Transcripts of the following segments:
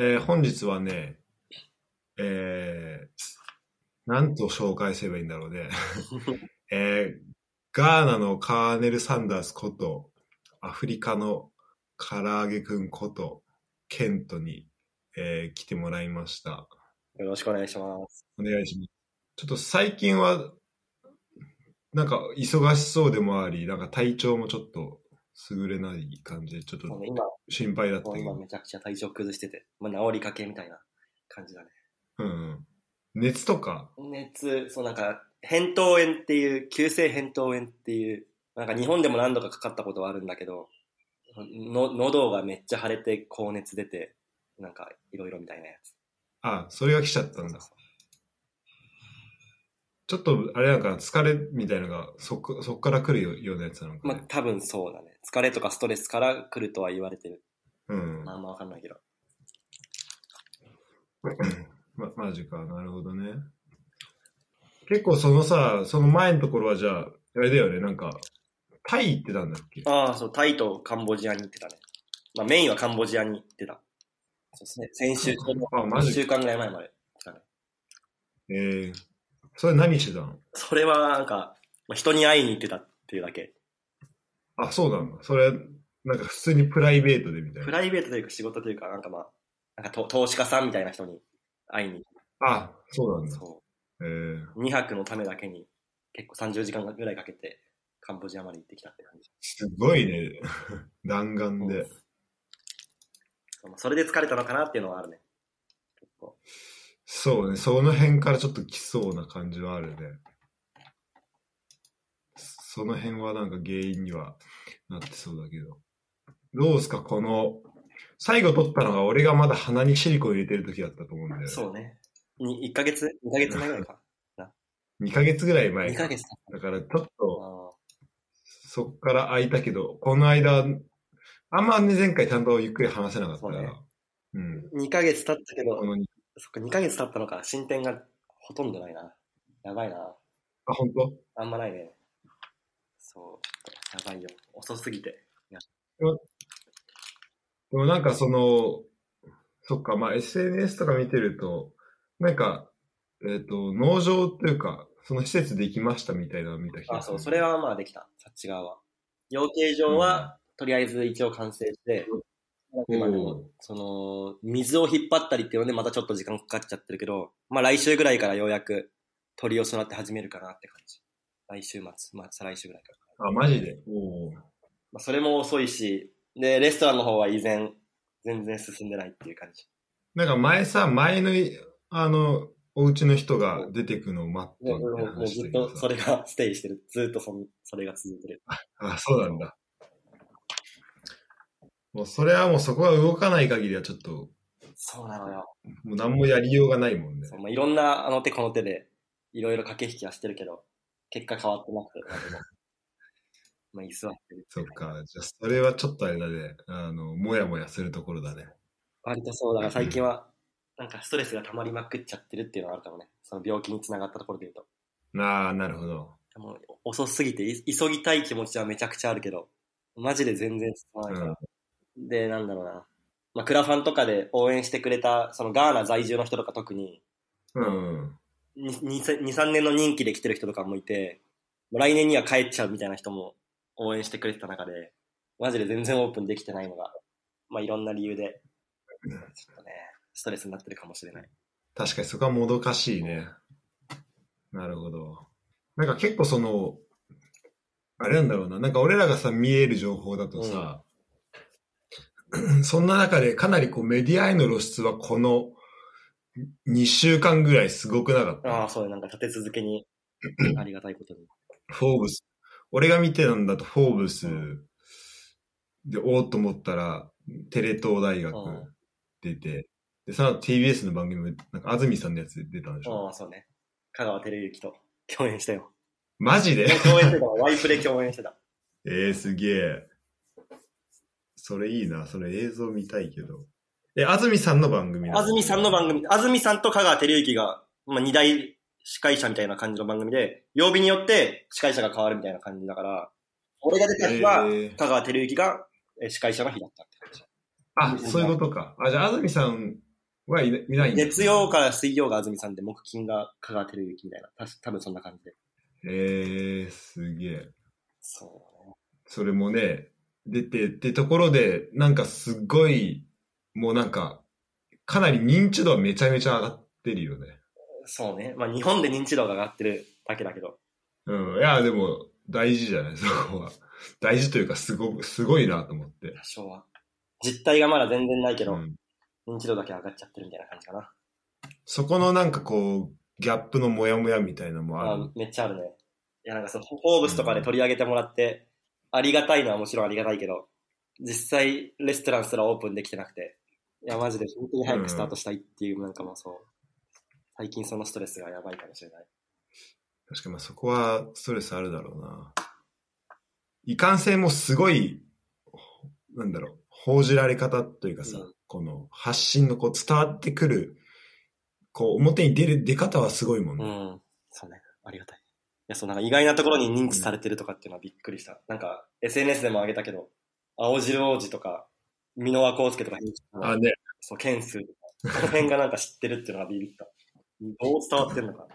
えー本日はね、えー、なんと紹介すればいいんだろうね。えー、ガーナのカーネル・サンダースこと、アフリカの唐揚げくんこと、ケントに、えー来てもらいました。よろしくお願いします。お願いします。ちょっと最近は、なんか忙しそうでもあり、なんか体調もちょっと優れない感じで、ちょっと心配だったけど。今めちゃくちゃ体調崩してて、まあ、治りかけみたいな感じだね。うんうん。熱とか、熱、そうなんか、扁桃炎っていう、急性扁桃炎っていう、なんか日本でも何度かかかったことはあるんだけど、の喉がめっちゃ腫れて高熱出て、なんかいろいろみたいなやつ。あ、それが来ちゃったんだ。ちょっと、あれなんか疲れみたいなのが、そっかそっから来るよようなやつなのかね。まあ多分そうだね。疲れとかストレスから来るとは言われてる。うん。まああんまわかんないけど。ま、マジか、なるほどね。結構そのさ、その前のところはじゃあ、あれだよね、なんか、タイ行ってたんだっけ？ああ、そう、タイとカンボジアに行ってたね。まあメインはカンボジアに行ってた。そうせ先週、1あマジ週間ぐらい前まで来たね。えー、それ何してたの？それはなんか、まあ、人に会いに行ってたっていうだけ。あ、そうなんだ。それ、なんか普通にプライベートでみたいな。プライベートというか仕事というか、なんかまあ、なんかと投資家さんみたいな人に会いに、あ、そうなんだ。そえー、う、2泊のためだけに結構30時間ぐらいかけてカンボジアまで行ってきたって感じ。すごいね。弾丸で。まあそれで疲れたのかなっていうのはあるね。そうね、その辺からちょっと来そうな感じはあるね。その辺はなんか原因にはなってそうだけど。どうですか、この、最後撮ったのが俺がまだ鼻にシリコン入れてる時だったと思うんだよね。そうね。に1ヶ月 ?2 ヶ月前ぐらいか。2ヶ月ぐらい前2か。ヶ月だからちょっと、あそっから空いたけど、この間、あんまね、前回ちゃんとゆっくり話せなかったから。そうねうん。2ヶ月経ったけどそっか、2ヶ月経ったのか。進展がほとんどないな。やばいな。あ、本当？あんまないね。そう、やばいよ。遅すぎて。でもなんかその、そっか、まあ SNS とか見てると、なんか、えっ、と、農場っていうか、その施設できましたみたいなの見た気があ。そう、それはまあできた。そっち側は。養鶏場は、とりあえず一応完成して、今でも、その、水を引っ張ったりっていうので、またちょっと時間かかっちゃってるけど、まあ来週ぐらいからようやく鳥を育て始めるかなって感じ。来週末、まあ再来週ぐらいから。あ、マジで？おーまあそれも遅いし、で、レストランの方は依然、全然進んでないっていう感じ。なんか前さ、前の、あの、お家の人が出てくのを待ってもうみたいなもうずっとそれがステイしてる。ずっとそのそれが続いてる。あ、そうなんだ。もうそれはもうそこが動かない限りはちょっと、そうなのよ。もう何もやりようがないもんねまあ、いろんなあの手この手で、いろいろ駆け引きはしてるけど、結果変わってなくて、まあ居座ってる。そっか。じゃあ、それはちょっとあれだね。あの、もやもやするところだね。割とそうだから最近は、なんかストレスが溜まりまくっちゃってるっていうのがあるかもね。その病気につながったところで言うと。ああ、なるほど。でも遅すぎて、い急ぎたい気持ちはめちゃくちゃあるけど、マジで全然進まないから。で、なんだろうな。まあ、クラファンとかで応援してくれた、そのガーナ在住の人とか特に、うん。2、3年の任期で来てる人とかもいて、来年には帰っちゃうみたいな人も応援してくれてた中で、マジで全然オープンできてないのが、まあいろんな理由で、ちょっとね、ストレスになってるかもしれない。確かにそこはもどかしいね。なるほど。なんか結構その、あれなんだろうな。なんか俺らがさ、見える情報だとさ、そんな中でかなりこうメディアへの露出はこの2週間ぐらいすごくなかった？ああ、そうなんか立て続けに、ありがたいことに。フォーブス。俺が見てたんだとフォーブスで、おおっと思ったら、テレ東大学うん出て、で、その後 TBS の番組も、なんか安住さんのやつで出たんでしょ？ああ、そうね。香川照之と共演したよ。マジで？共演してたわワイプで共演してた。えー、すげえ。それいいな。それ映像見たいけど。え、安住さんの番組な安住さんの番組、安住さんと香川照之が、まあ、二大司会者みたいな感じの番組で、曜日によって司会者が変わるみたいな感じだから、俺が出た日はえー、香川照之がえ司会者の日だったって感じ。あ、そういうことか。あ、じゃあ安住さんはいないんだ月曜から水曜が安住さんで、木金が香川照之みたいな。たし多分そんな感じで。えー、すげえ。そうね。それもね、出てってところで、なんかすっごい、もうなんか、かなり認知度はめちゃめちゃ上がってるよね。そうね。まあ日本で認知度が上がってるだけだけど。うん。いや、でも、大事じゃない、そこは。大事というか、すご、すごいなと思って。多少は。実態がまだ全然ないけど、うん。認知度だけ上がっちゃってるみたいな感じかな。そこのなんかこう、ギャップのモヤモヤみたいなのもある？あめっちゃあるね。いや、なんかその、フォーブスとかで取り上げてもらって、ありがたいのはもちろんありがたいけど、実際、レストランすらオープンできてなくて、いや、マジで本当に早くスタートしたいっていう、なんかもうそう、最近そのストレスがやばいかもしれない。確かにまあそこはストレスあるだろうな。いかんせんもすごい、なんだろう、報じられ方というかさ、うんこの発信のこう伝わってくる、こう表に出る出方はすごいもんうね。ん。そうね。ありがたい。いや、そう、なんか意外なところに認知されてるとかっていうのはびっくりした。なんか、SNS でも上げたけど、青汁王子とか、箕輪康介とか、あ、ね。そう、ケンスとか、この辺がなんか知ってるっていうのがビビった。どう伝わってんのか。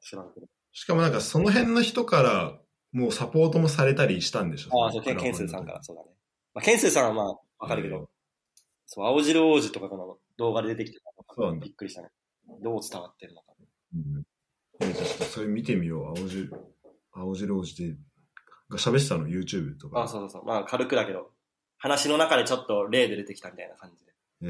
知らんけど。しかもなんかその辺の人からもうサポートもされたりしたんでしょ？ああ、そう、ケンスーさんから、そうだね。まあ、ケンスーさんはまあ、わかるけど、そう、青汁王子とかこの動画で出てきてたそうなんだびっくりしたね。どう伝わってるのか。うん。えちょっとそれ見てみよう。青汁、青汁王子で、が喋ってたの ?YouTube とか。ああ、そうそうそう。まあ、軽くだけど、話の中でちょっと例で出てきたみたいな感じで。え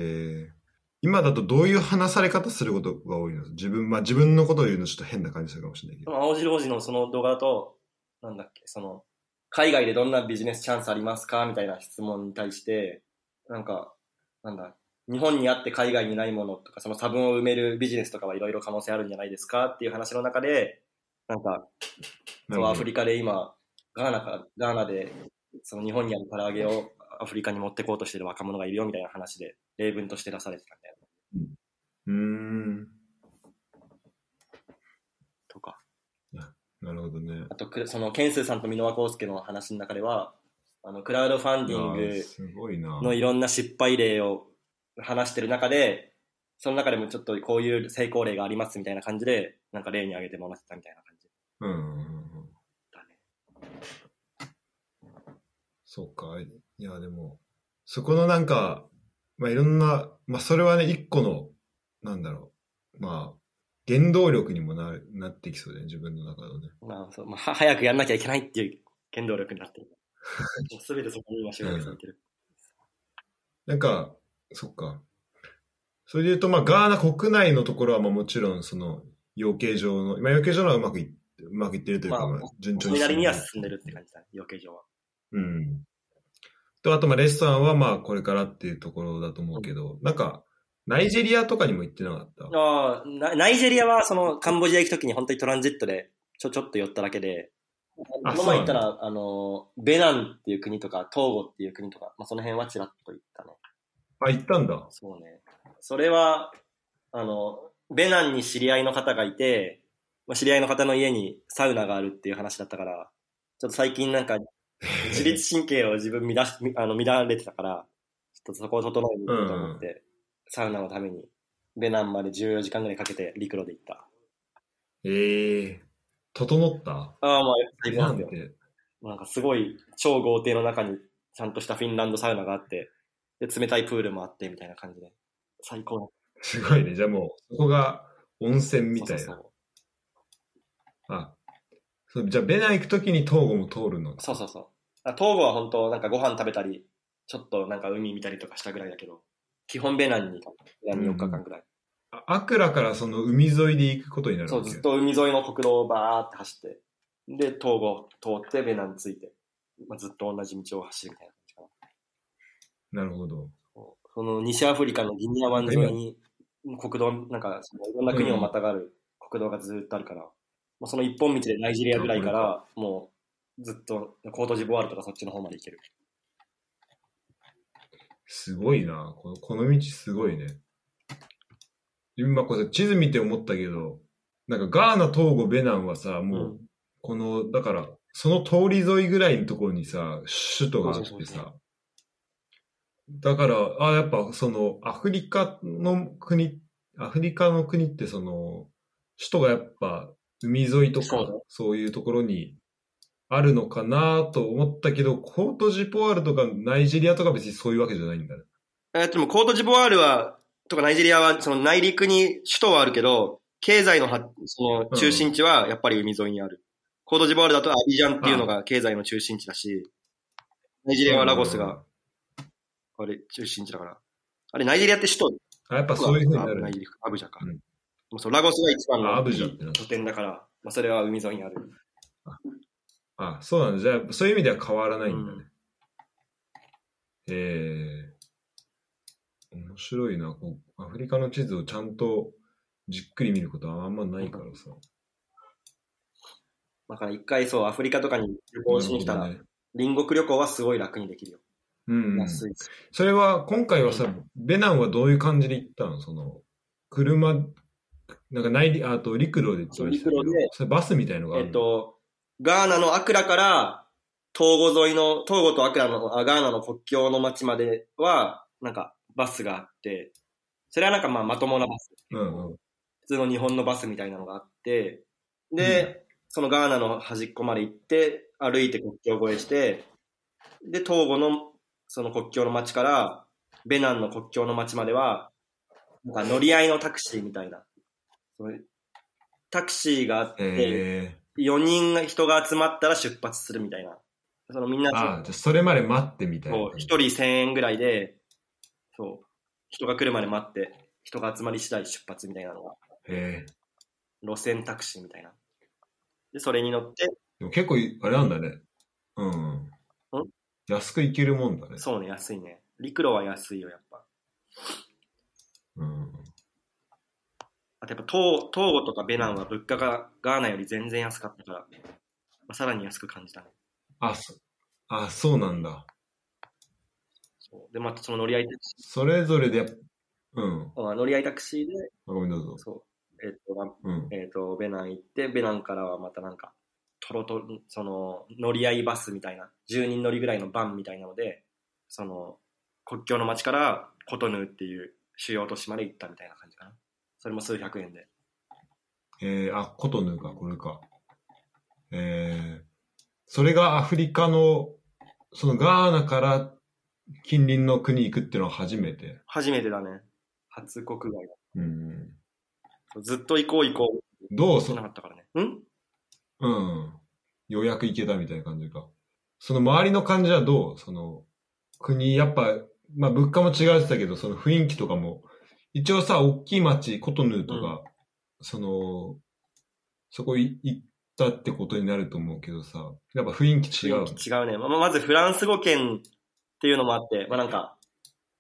ー今だとどういう話され方することが多いの？自分、まあ自分のことを言うのちょっと変な感じするかもしれないけど。青白王子のその動画だと、なんだっけ、その、海外でどんなビジネスチャンスありますか？みたいな質問に対して、なんか、なんだ、日本にあって海外にないものとか、その差分を埋めるビジネスとかはいろいろ可能性あるんじゃないですか？っていう話の中で、なんか、そうアフリカで今、ガーナか、ガーナで、その日本にある唐揚げをアフリカに持ってこうとしてる若者がいるよみたいな話で、例文として出されてたみたいな。うーん。とか。なるほどね。あとく、その、ケンスーさんと箕輪康介の話の中では、あの、クラウドファンディング。のいろんな失敗例を話してる中で、その中でもちょっとこういう成功例がありますみたいな感じで、なんか例に挙げてもらってたみたいな感じうんうん。だね。そうか。いや、でも、そこのなんか、まあいろんな、まあそれはね、一個の、なんだろう。まあ、原動力にもなるなってきそうだよね、自分の中のね。まあ、そうまあ、は早くやんなきゃいけないっていう原動力になってる。すべてそこに今集約されてる。なんか、そっか。それで言うと、まあ、ガーナ国内のところは、まあ、もちろん、その、養鶏場の、まあ、養鶏場のはうまくいっうまくいってるというか、まあまあ、順調それなりには進進んでるって感じだね、養鶏場は。うん。と、あと、まあ、レストランは、まあ、これからっていうところだと思うけど、なんか、ナイジェリアとかにも行ってなかった？ああ、ナナイジェリアはそのカンボジア行くときに本当にトランジットでちょちょっと寄っただけで、こあの前行ったら、あの、ベナンっていう国とか、トーゴっていう国とか、まあ、その辺はちらっと行ったね。あ、行ったんだ。そうね。それは、あの、ベナンに知り合いの方がいて、まあ、知り合いの方の家にサウナがあるっていう話だったから、ちょっと最近なんか、自律神経を自分乱し、あの乱れてたから、ちょっとそこを整えに行こうと思って、サウナのために、ベナンまで14時間ぐらいかけて陸路で行った。ええ整った？ああ、まあ、最高ななんんで？すよ。て。なんかすごい超豪邸の中にちゃんとしたフィンランドサウナがあって、で、冷たいプールもあってみたいな感じで、最高すごいね。じゃあもう、そこが温泉みた。たいな。そうそうあ、そうじゃあ、ベナ行くときに東郷も通るの？そう。そうそう。あ東郷は本当なんかご飯食べたり、ちょっとなんか海見たりとかしたぐらいだけど、基本ベナンにベナンに4日間ぐらい。あアクラからその海沿いで行くことになるそう、ずっと海沿いの国道をバーって走って、で、東郷通ってベナン着いて、まあ、ずっと同じ道を走るみたいな感じかな。なるほど。その西アフリカのギニア湾沿いに国道、なんかそのいろんな国をまたがる国道がずっとあるから、もうその一本道でナイジェリアぐらいから、もうずっとコートジボワールとかそっちの方まで行ける。すごいな。このこの道すごいね。今これ地図見て思ったけど、なんかガーナ、トーゴ、ベナンはさ、もう、うんこの、だから、その通り沿いぐらいのところにさ、首都があってそうそうそうさ、だから、あ、やっぱその、アフリカの国、アフリカの国ってその、首都がやっぱ海沿いとか、そういうところにあるのかなと思ったけど、コートジボワールとかナイジェリアとか別にそういうわけじゃないんだね。えっと、でもコートジボワールは、とかナイジェリアは、その内陸に首都はあるけど、経済のは、その中心地はやっぱり海沿いにある。コートジボワールだとアビジャンっていうのが経済の中心地だし、ナイジェリアはラゴスが、あれ、中心地だから。あれ、ナイジェリアって首都あ、やっぱそういうふうになるナイジェリアアブジャか。うんもうそうラゴスが一番の拠点だから、まあ、それは海沿いにある。あ、そうなんだ。じゃあ、そういう意味では変わらないんだね。ええ面白いなこう。アフリカの地図をちゃんとじっくり見ることはあんまないからさ。だから一回そう、アフリカとかに旅行しに来たら、ね隣国旅行はすごい楽にできるよ。うんうん、安い。それは、今回はさ、ベナンはどういう感じで行ったの？その、車、なんか内陸、あと陸路で行ったりしたけどそれバスみたいのがあるの？えっと、ガーナのアクラから、トーゴ沿いの、トーゴとアクラの、あガーナの国境の町までは、なんかバスがあって、それはなんかまあまともなバス。うんうん。普通の日本のバスみたいなのがあって、で、そのガーナの端っこまで行って、歩いて国境越えして、で、トーゴのその国境の町から、ベナンの国境の町までは、なんか乗り合いのタクシーみたいな。タクシーがあって、え4人が人が集まったら出発するみたいな。そのみんなー、あじゃあそれまで待ってみたいなそう感じ。1人1000円ぐらいで、そう、人が来るまで待って、人が集まり次第出発みたいなのが、へえ路線タクシーみたいな。で、それに乗って、でも結構い、あれなんだね。うん？安く行けるもんだね。そうね、安いね。陸路は安いよ、やっぱ。うん。あとやっぱトー、トーゴとかベナンは物価がガーナより全然安かったから、まあ、さらに安く感じたね。あ、そあ、そうなんだ。そうで、またその乗り合いタクシそれぞれでうん。ー、あ乗り合いタクシーで、あごめんどうぞ。そう、えっ、と、まうん。えっ、と、ベナン行って、ベナンからはまたなんか、トロトロ、その、乗り合いバスみたいな、10人乗りぐらいのバンみたいなので、その、国境の町からコトヌーっていう主要都市まで行ったみたいな感じ。それも数百円で。えー、あ、コトヌか、これか。えー、それがアフリカの、そのガーナから近隣の国行くっていうのは初めて。初めてだね。初国外だ。うん。ずっと行こう行こう。どうそしなかったからね。ん？うん。ようやく行けたみたいな感じか。その周りの感じはどう？その、国、やっぱ、まあ物価も違ってたけど、その雰囲気とかも、一応さ、大きい町、コトヌーとか、その、そこい行ったってことになると思うけどさ、やっぱ雰囲気違う。雰囲気違うね。まあ、まずフランス語圏っていうのもあって、まあなんか、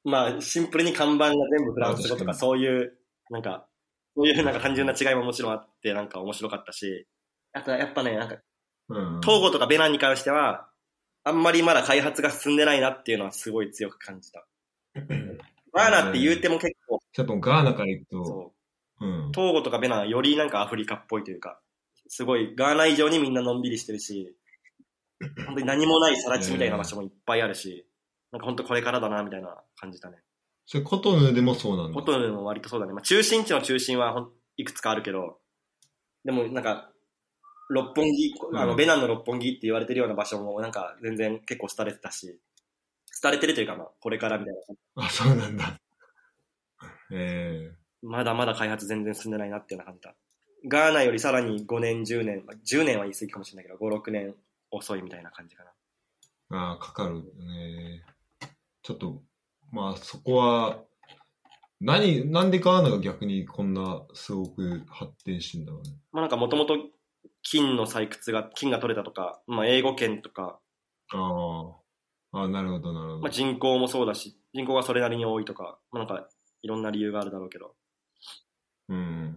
まあシンプルに看板が全部フランス語とかそういう、なんか、そういうなんか単純な違いももちろんあって、なんか面白かったし、あとはやっぱね、なんか、うん。トーゴとかベナンに関しては、あんまりまだ開発が進んでないなっていうのはすごい強く感じた。ガーナって言うても結構、ちょっとガーナから行くと、そう、うん。トーゴとかベナンはよりなんかアフリカっぽいというか、すごいガーナ以上にみんなのんびりしてるし、本当に何もない更地みたいな場所もいっぱいあるし、なんか本当これからだなみたいな感じたね。それコトヌーでもそうなんだ。ホトルも割とそうだね。まあ、中心地の中心はほんいくつかあるけど、でもなんか、六本木、あの、うんベナンの六本木って言われてるような場所もなんか全然結構廃れてたし、廃れてるというかまあ、これからみたいな。あ、そうなんだ。えまだまだ開発全然進んでないなっていうような感じだ。ガーナよりさらに5年、10年、まあ10年は言い過ぎかもしれないけど、5、6年遅いみたいな感じかな。ー、ああ、かかるね。ちょっと、まあそこは、何、なんでガーナが逆にこんなすごく発展してんだろうね。まあなんかもともと金の採掘が、金が取れたとか、まあ英語圏とか、ああ。ああ、なるほど、なるほど。まあ人口もそうだし、人口がそれなりに多いとか、まあなんかいろんな理由があるだろうけど、うん。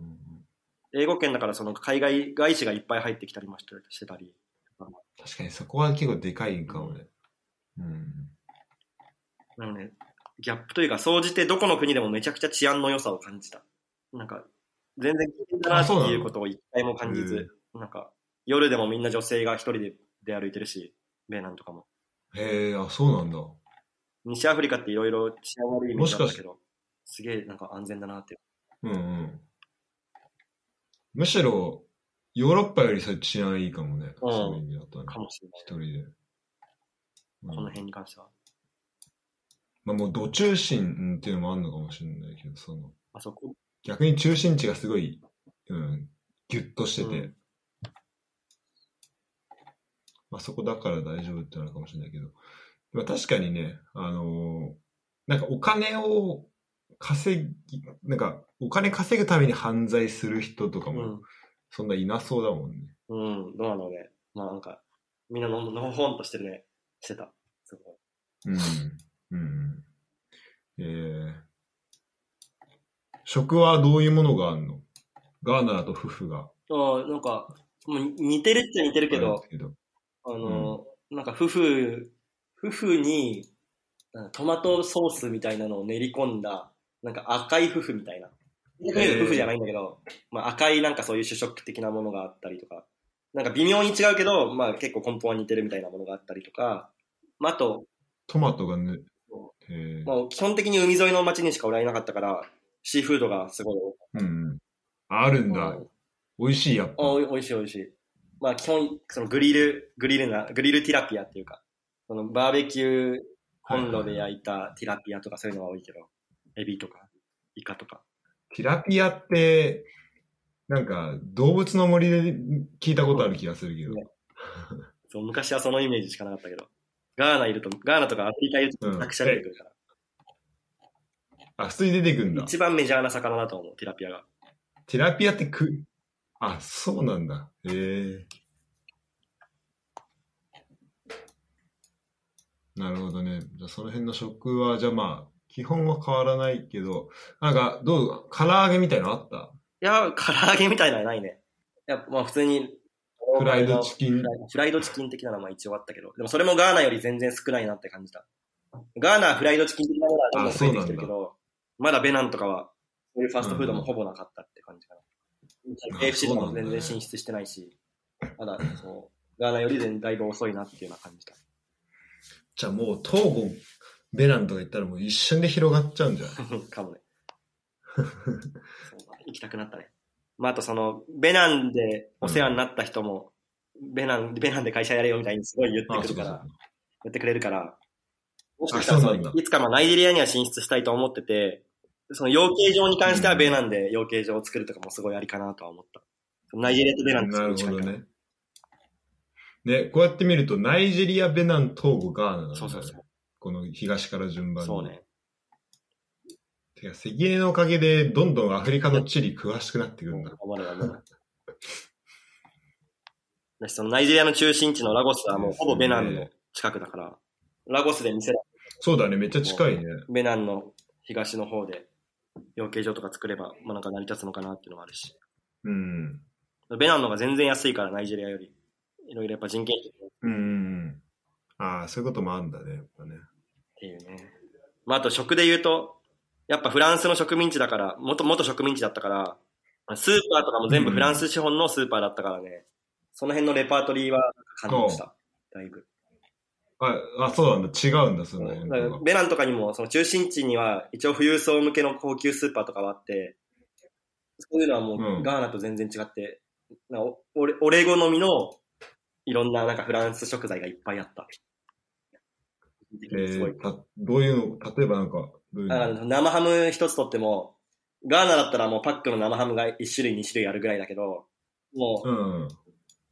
英語圏だからその海外外資がいっぱい入ってきたりもしてしてたり、確かにそこは結構でかいんかもね。うん。なので、ギャップというか、総じてどこの国でもめちゃくちゃ治安の良さを感じた。なんか、全然危険だなっていうことを一回も感じず、なんか、夜でもみんな女性が一人で出歩いてるし、ベーナンとかも。へえ、あ、そうなんだ。西アフリカっていろいろ治安悪いイメージだったけど、すげえなんか安全だなって。うんうん。むしろ、ヨーロッパよりさ治安いいかもね。うんそういう意味だとね。かもしれない。一人で。うんこの辺に関しては。まあもう、土中心っていうのもあるのかもしれないけど、その、あそこ、逆に中心地がすごい、うん、ギュッとしてて、うんまあそこだから大丈夫ってなるかもしれないけど、でも確かにね、あのーなんかお金を稼ぎ、なんかお金稼ぐために犯罪する人とかも、うん。そんないなそうだもんね。うん、どうなのね。まあなんか、みんなののほほんとしてるね。してた。すごい。うん。うん。えー、食はどういうものがあるの？ガーナだと夫婦が。ああ、なんか、もう似てるっちゃ似てるけど、けど。あの、なんか夫婦、夫婦に、トマトソースみたいなのを練り込んだ、なんか赤い夫婦みたいな。夫婦じゃないんだけど、まあ赤いなんかそういう主食的なものがあったりとか、なんか微妙に違うけど、まあ結構根本は似てるみたいなものがあったりとか、まああと、トマトがね、基本的に海沿いの町にしか俺はいなかったから、シーフードがすごい多かっうんうん。あるんた。だうん。美味しい、やっぱ。あおいおいしいおいしい。まあ基本、そのグリル、グリルな、グリルティラピアっていうか、そのバーベキューコンロで焼いたティラピアとかそういうのが多いけど、エビとか、イカとか。ティラピアって、なんか、動物の森で聞いたことある気がするけど。ねそう昔はそのイメージしかなかったけど、ガーナいると、ガーナとかアフリカいるとうんたくさん出てくるから、あ、普通に出てくるんだ。一番メジャーな魚だと思う、ティラピアが。ティラピアってく、あ、そうなんだ。へえ。なるほどね。じゃあその辺の食は、じゃあまあ、基本は変わらないけど、なんか、どう、唐揚げみたいなのあった？いや、唐揚げみたいなのはないね。いや、まあ普通に、フライドチキン？フライドチキン的なのはまあ一応あったけど、でもそれもガーナより全然少ないなって感じた。ガーナはフライドチキン的なものはどんどん増えてきてるけど、まだベナンとかは、そういうファストフードもほぼなかったって感じかな。ん KFC とかも全然進出してないし、まだそう、ガーナより全だいぶ遅いなっていうような感じた。じゃあもう、東郷、ベナンとか言ったらもう一瞬で広がっちゃうんじゃない？かもね。行きたくなったね。まあ、あとその、ベナンでお世話になった人も、ベナン、ベナンで会社やれよみたいにすごい言ってあ、くるからそうかそうか、。言ってくれるから、もしかしたらいつかまあナイジェリアには進出したいと思ってて、その養鶏場に関してはベナンで養鶏場を作るとかもすごいありかなとは思った。ナイジェリアとベナンなる。ほどね。ね、こうやって見ると、ナイジェリア、ベナン、トーゴ、ガーナなんだ、ね。そうそうそう。この東から順番に。そうね。てか、関根のおかげで、どんどんアフリカの地理詳しくなってくるんだ。頑張る頑張る。だしそのナイジェリアの中心地のラゴスはもうほぼベナンの近くだから、ラゴスで店そうだね、めっちゃ近いね。ベナンの東の方で養鶏場とか作れば、まあ、なんか成り立つのかなっていうのがあるし。うん。ベナンの方が全然安いから、ナイジェリアより。いろいろやっぱ人件費っうんうんうん。ああ、そういうこともあるんだね、やっぱね。ていうね。まあ、あと食で言うと、やっぱフランスの植民地だから、元、元植民地だったから、スーパーとかも全部フランス資本のスーパーだったからね、その辺のレパートリーは感動した。だいぶ。あ、あそうなんだ、違うんだ、その。ベナンとかにも、その中心地には一応富裕層向けの高級スーパーとかはあって、そういうのはもうんうガーナと全然違って、なおオレオレゴのみのいろんななんかフランス食材がいっぱいあった。えすごいー、たどういうの、例えばなんか、どういうの？生ハム一つとっても、ガーナだったらもうパックの生ハムが1種類2種類あるぐらいだけど、もう、うん。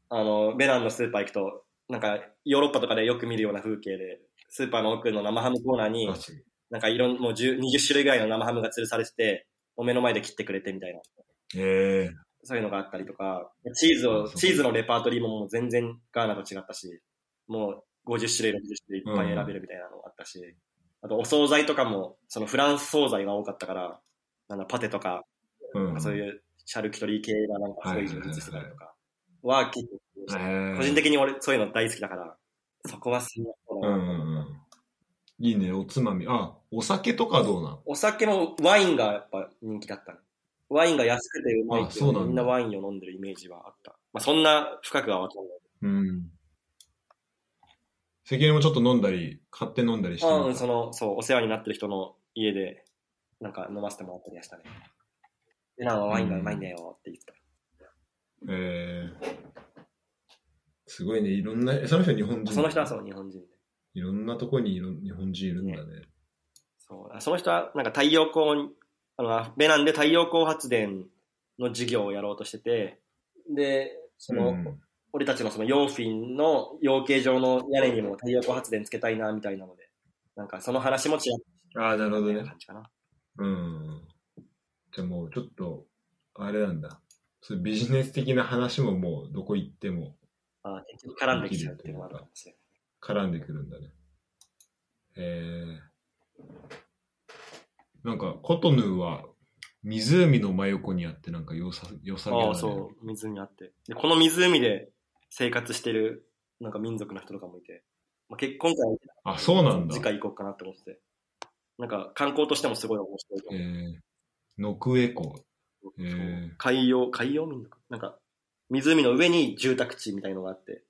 あの、ベナンのスーパー行くと、なんかヨーロッパとかでよく見るような風景で、スーパーの奥の生ハムコーナーになんかいろん、もう10 20種類ぐらいの生ハムが吊るされてて、お目の前で切ってくれてみたいな、え。そういうのがあったりとか、チーズを、チーズのレパートリーももう全然ガーナと違ったし、もう50種類、60種類いっぱい選べるみたいなのがあったし、あとお惣菜とかも、そのフランス惣菜が多かったから、なんだ、パテとか、ー、うん。そういうシャルキュトリー系がなんかすごい充実してたりとか、は結構、えー個人的に俺そういうの大好きだから、そこはすごいなうんうんうん。いいね、おつまみ。あ、お酒とかどうなんお酒もワインがやっぱ人気だったね。ワインが安くてうまいってみんなワインを飲んでるイメージはあった。まあそんな深くはわかんない。うん。関根もちょっと飲んだり、買って飲んだりしてあうん、その、そう、お世話になってる人の家で、なんか飲ませてもらったりはしたね。で、なんかワインがうまいんだよって言ってた。えー、すごいね、いろんな、えその人は日本人？その人はそう、日本人で。いろんなとこにいろ日本人いるんだね。そう。その人は、なんか太陽光に、あの、ベナンで太陽光発電の授業をやろうとしてて、で、その、うん俺たちのそのヨーフィンの養鶏場の屋根にも太陽光発電つけたいな、みたいなので、なんかその話もちらっああ、なるほどねと感。じかな。うん。じゃあもうちょっと、あれなんだ。そういうビジネス的な話ももうどこ行ってもあ結局絡んできちゃうっていうのもあるかもしれない。絡んでくるんだね。えー、なんか、コトヌーは湖の真横にあってなんか良さ、良さげだね。ああ、そう、湖あって。で、この湖で生活してる、なんか民族の人とかもいて、まあ、結婚会あ、そうなんだ。次回行こうかなって思ってて。なんか観光としてもすごい面白いとえ思う。ー、ノクエコ。海洋、海洋民族？なんか、湖の上に住宅地みたいのがあって、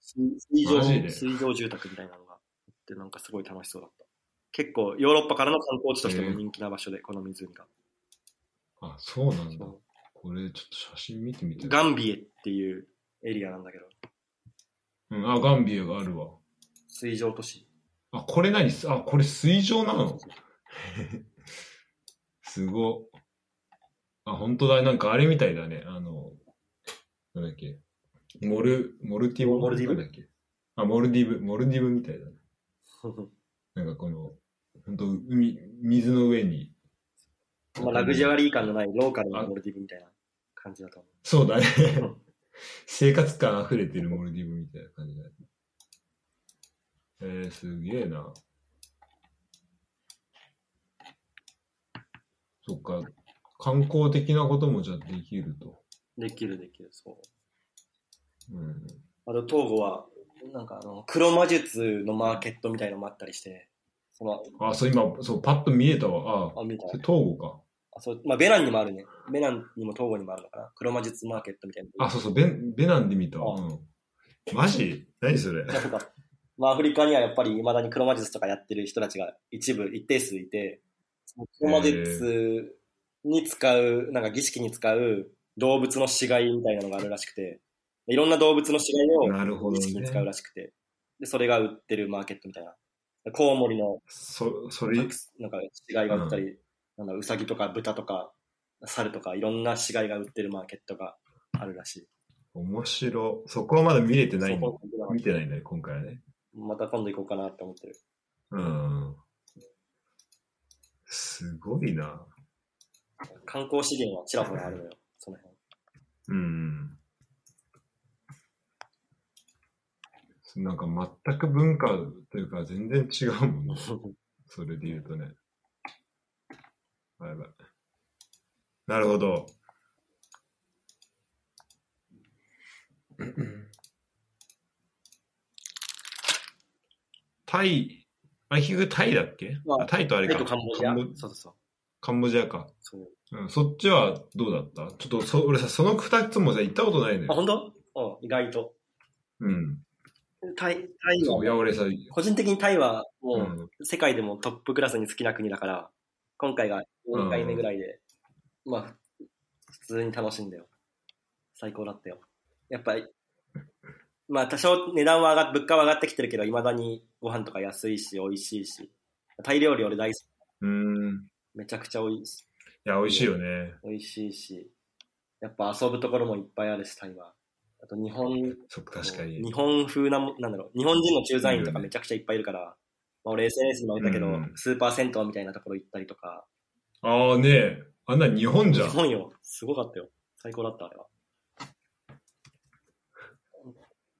水水上水上住宅みたいなのがあって、なんかすごい楽しそうだった。結構、ヨーロッパからの観光地としても人気な場所で、この湖が。あ、そうなんだ。そこれちょっと写真見てみて。うガンビエっていうエリアなんだけど、うん、あ、ガンビエがあるわ。水上都市。あ、これ何？あ、これ水上なの？すご。あ、本当だ。なんかあれみたいだね。あの、なんだっけ。モル、モルティブ？モルディブ？だっけ。あ、モルディブ、モルディブみたいだね。なんかこの、本当海、水の上に。まあ、ラグジュアリー感のないローカルなモルディブみたいな感じだと思そうだねうん。生活感溢れてるモルディブみたいな感じだね。えー、すげえな。そっか。観光的なこともじゃあできると。う。できるできる、そう。うん。あと、東郷は、なんかあの、黒魔術のマーケットみたいのもあったりして、その、あ、そう、今、そう、パッと見えたわ。あ、あ、見た東郷か。あ、そう、まあ、ベナンにもあるね。ベナンにも東郷にもあるのかな。黒魔術マーケットみたいな。あ、そうそう、ベン、ベナンで見たわ。あうん。マジ？何それ？なんか、まあ、アフリカにはやっぱり未だに黒魔術とかやってる人たちが一部、一定数いて、黒魔術に使う、なんか儀式に使う動物の死骸みたいなのがあるらしくて、いろんな動物の死骸を儀式に使うね。らしくて、で、それが売ってるマーケットみたいな。コウモリのそ、それ、なんか死骸が売ったり、なんだ、ウサギとか豚とか、猿とか、いろんな死骸が売ってるマーケットがあるらしい。面白。そこはまだ見れてないの？見てないんだね、今回はね。また今度行こうかなって思ってる。うん。すごいな。観光資源はちらほらあるのよ、その辺。うん。なんか全く文化というか全然違うもんね。それで言うとね。やばい。なるほど。タイ、あ、結局タイだっけ、まああタイとあれか。タイとカンボジアそうそうそう。カンボジアか。そううん、そっちはどうだった？ちょっとそ、俺さ、その二つもさ、行ったことないのあ、よ。本当？うん、意外と。うん。タイ、タイそう、いや、は、俺さ、個人的にタイはう、もう、世界でもトップクラスに好きな国だから、今回が4回目ぐらいで、まあ、普通に楽しんだよ。最高だったよ。やっぱり、まあ多少値段は上がっ、物価は上がってきてるけど、未だにご飯とか安いし、美味しいし。タイ料理俺大好き。うーん。めちゃくちゃ美味しいや、美味しいよね。美味しいし、やっぱ遊ぶところもいっぱいあるし、タイは。あと日本、そっか、確かに。日本風なも、なんだろう、日本人の駐在員とかめちゃくちゃいっぱいいるから、まあ、俺 SNS にもいたけど、うんスーパー銭湯みたいなところ行ったりとか、ああねえ、あんな日本じゃん。日本よ、すごかったよ。最高だった、あれは。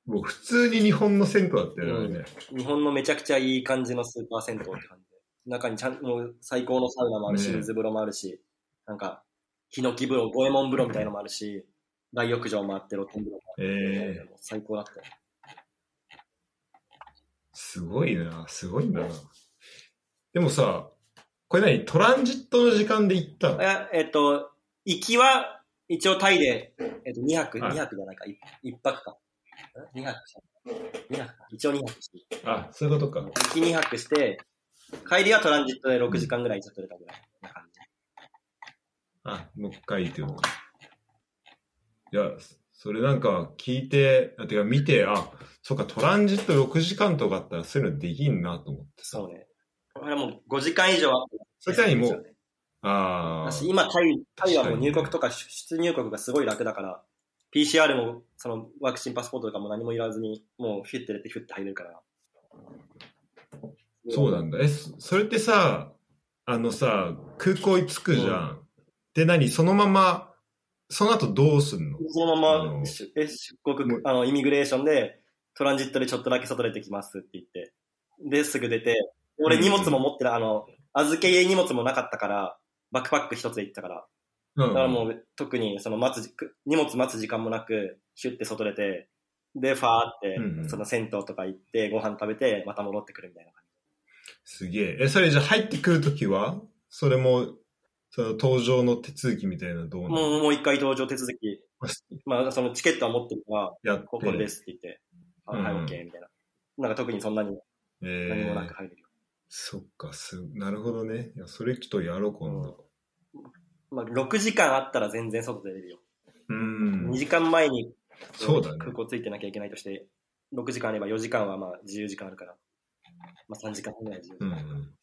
もう普通に日本の銭湯だったよね。日本のめちゃくちゃいい感じのスーパー銭湯って感じで。中にちゃんもう最高のサウナもあるし、ね水風呂もあるし、なんか、ヒノキ風呂、五右衛門風呂みたいのもあるし、大浴場もあって、露天風呂もあって、ええもう最高だったよ。すごいな、すごいんだな。でもさ、これ何トランジットの時間で行ったの？ええっと、行きは、一応タイで、えっと、2泊、はい2泊じゃないか、1泊か。2泊した2泊か一応2泊して。あ、そういうことか。行き2泊して、帰りはトランジットで6時間ぐらいちょっと出たぐらいな感じ。あ、もう一回っていうのか。いや、それなんか聞いて、あてか見て、あ、そうか、トランジット6時間とかあったらそういうのできんなと思ってさ。そうね。これはもう5時間以上あってそれさにもう、ああ。私今タイ、タイはもう入国とか出入国がすごい楽だから、PCR もそのワクチンパスポートとかも何もいらずに、もうフィッて出てフィッて入れるから。そうなんだ。え、そそれってさ、あのさ、空港に着くじゃん。で、何？そのまま、その後どうすんの？そのまま出え出国あの、イミグレーションで、トランジットでちょっとだけ外出てきますって言って、で、すぐ出て、俺うん荷物も持ってない、あの、預け荷物もなかったから、バックパック一つで行ったから、うん。だからもう特にその待つじ、荷物待つ時間もなく、シュッて外出て、で、ファーってその銭湯とか行って、ご飯食べて、また戻ってくるみたいな。感すげえ。え、それじゃあ入ってくるときは？それも、その搭乗の手続きみたいなのどうじ。なの？もう、もう一回搭乗手続き、まあ、そのチケットは持ってるから、やって。ここれですって言って、あはい、うん OK みたいな。なんか特にそんなにえ何もなーく入れるよ。そっか、す、なるほどね。いや、それちょっとやろう、今度。まあ、6時間あったら全然外出れるよ。うん。2時間前にそうだね空港ついてなきゃいけないとして、6時間あれば4時間はまあ自由時間あるから、まあ3時間ぐらい自由時間。うんうん。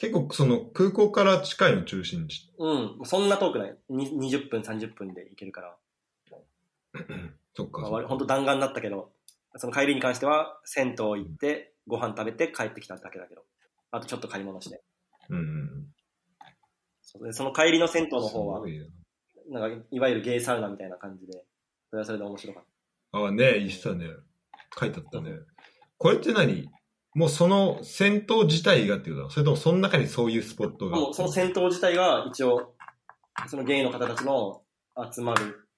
結構、その、空港から近いの中心地。うん、そんな遠くない。に20分、30分で行けるから、そっか。まあ、本当弾丸だったけど、その帰りに関しては、銭湯行って、ご飯食べて帰ってきただけだけど、あとちょっと買い物して。うんうん。その帰りの銭湯の方はななんかいわゆるゲイサウナみたいな感じで、それはそれで面白かっあ、ね、言ってたね。書いてあったね。これって何？もうその戦闘自体がっていうのそれともその中にそういうスポットた。が？もうその銭湯自体が一応、そのゲイの方たちの集まる、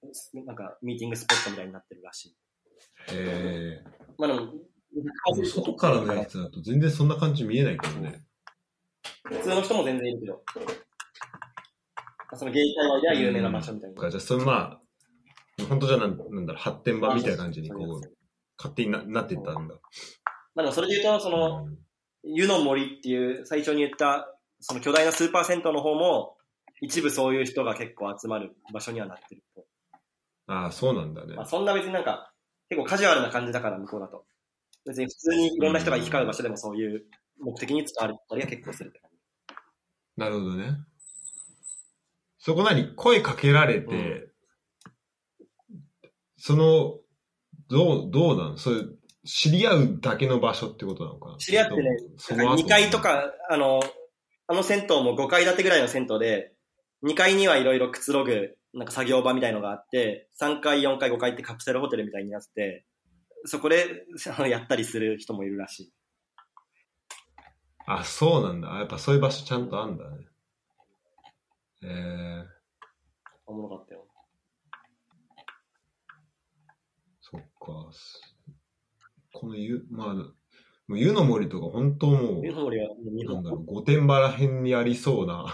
なんかミーティングスポットみたいになってるらしい。へまあでも、え。外からのやつだと全然そんな感じ見えないけどね。普通の人も全然いるけど、そのゲイ界隈では有名な場所みたいな。かじゃあ、それまあ、本当じゃなんなんだろう、発展場みたいな感じにこう勝手にななってったんだ。まあでもそれで言うと、その、うん湯の森っていう最初に言った、その巨大なスーパー銭湯の方も、一部そういう人が結構集まる場所にはなってると。ああ、そうなんだねまあ、。そんな別になんか、結構カジュアルな感じだから、向こうだと。別に普通にいろんな人が行き交う場所でもそういう目的に使われたりは結構するって感じ。なるほどね。そこ何声かけられて、その、どう、どうなの？それ、知り合うだけの場所ってことなのかな？知り合ってね、その後2階とか、あの、あの銭湯も5階建てぐらいの銭湯で、2階にはいろいろくつろぐ、なんか作業場みたいのがあって、3階、4階、5階ってカプセルホテルみたいになってて、そこで やったりする人もいるらしい。あ、そうなんだ。あやっぱそういう場所ちゃんとあんだね。えー、おもろかったよ。そっか。この湯、まあ、もう湯の森とか本当も湯の森は日う、なん本だろう、御殿場ら辺にありそうな、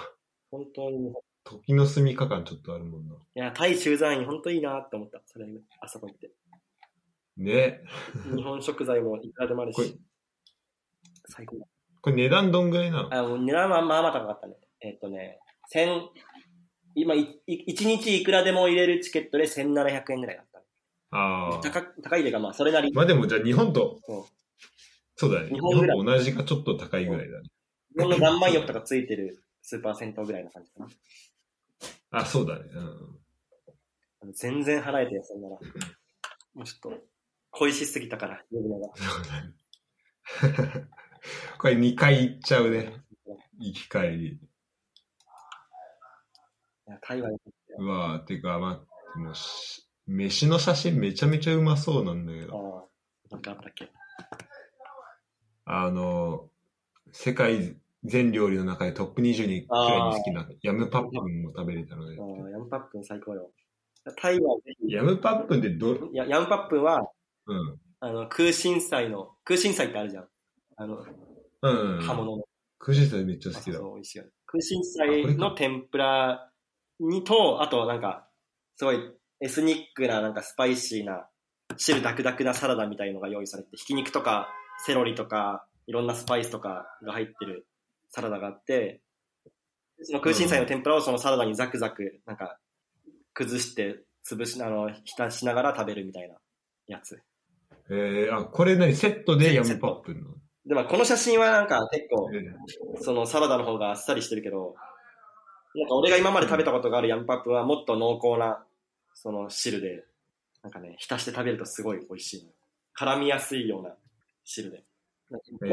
本当に時の住みか感ちょっとあるもんな。いや、タイ駐在員本当いいなって思った。それ、あそこ行って。ね。日本食材もいくらでもあるし。最高だ。これ値段どんぐらいなの？あ、もう値段はまあまあ高かったね。えっとね、千、今、いい一日いくらでも入れるチケットで1700円ぐらいだっ。ああ。高高いというか、まあ、それなり。まあでもじゃあ日本と、そうそうだね。日本日本ぐらいと同じかちょっと高いぐらいだね。日本の何万浴とかついてるスーパー銭湯ぐらいの感じかな。あ、そうだね。うん。全然払えてよ、そんなら。もうちょっと、恋しすぎたから、呼ぶのが。そうだね。これ2回行っちゃうね。行き帰り。いや、タイかったようわーてか、まあ、でもし、飯の写真めちゃめちゃうまそうなんだけど。ああ、なんかあったっけ？あの、世界全料理の中でトップ20にくらいに好きなヤムパップンも食べれたので。ああ、ヤムパップン最高よ。タイはぜひ、ヤムパップンってど、ヤムパップンは、うん。あの、空心菜の、空心菜ってあるじゃん。あの、うん、うん。刃物の。クジサめっちゃ好きだ。あそうそう美味しいよ。空心菜の天ぷらにと、あとなんか、すごいエスニックな、なんかスパイシーな、汁ダクダクなサラダみたいのが用意されて、ひき肉とかセロリとか、いろんなスパイスとかが入ってるサラダがあって、その空心菜の天ぷらをそのサラダにザクザク、なんか、崩して、潰し、あの、浸しながら食べるみたいなやつ。えー、あ、これ何セットでヤムパップンの？で、まあ、この写真はなんか結構、えーそのサラダの方があっさりしてるけど、なんか俺が今まで食べたことがあるヤンパップはもっと濃厚な、その汁で、なんかね、浸して食べるとすごい美味しいの。絡みやすいような汁で。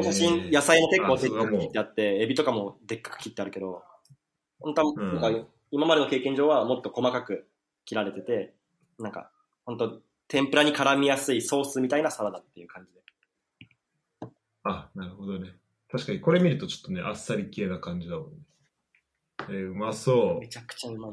写真、えー野菜も結構でっかく切ってあって、エビとかもでっかく切ってあるけど、本当は、うんなんか今までの経験上はもっと細かく切られてて、なんか、本当天ぷらに絡みやすいソースみたいなサラダっていう感じで。あ、なるほどね。確かにこれ見るとちょっとね、あっさり系な感じだもんね。えーうまそうめ。ちゃくちゃうまい。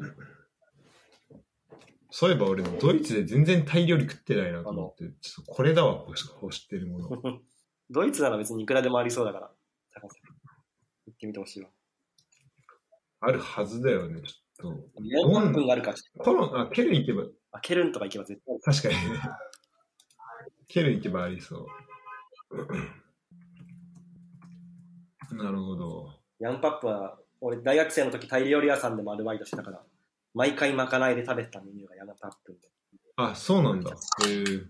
そういえば俺、ドイツで全然タイ料理食ってないなと思って、ちょっとこれだわ、欲してるもの。ドイツなら別にいくらでもありそうだから、坂瀬行ってみてほしいわ。あるはずだよね、ちょっ4万分があるかと。コロン、あ、ケルン行けば、あ、ケルンとか行けば絶対確かにね。ケルン行けばありそう。なるほど。ヤンパップは、俺大学生の時タイ料理屋さんでもアルバイトしてたから、毎回まかないで食べてたメニューがヤンパップで。あ、そうなんだ。へえ。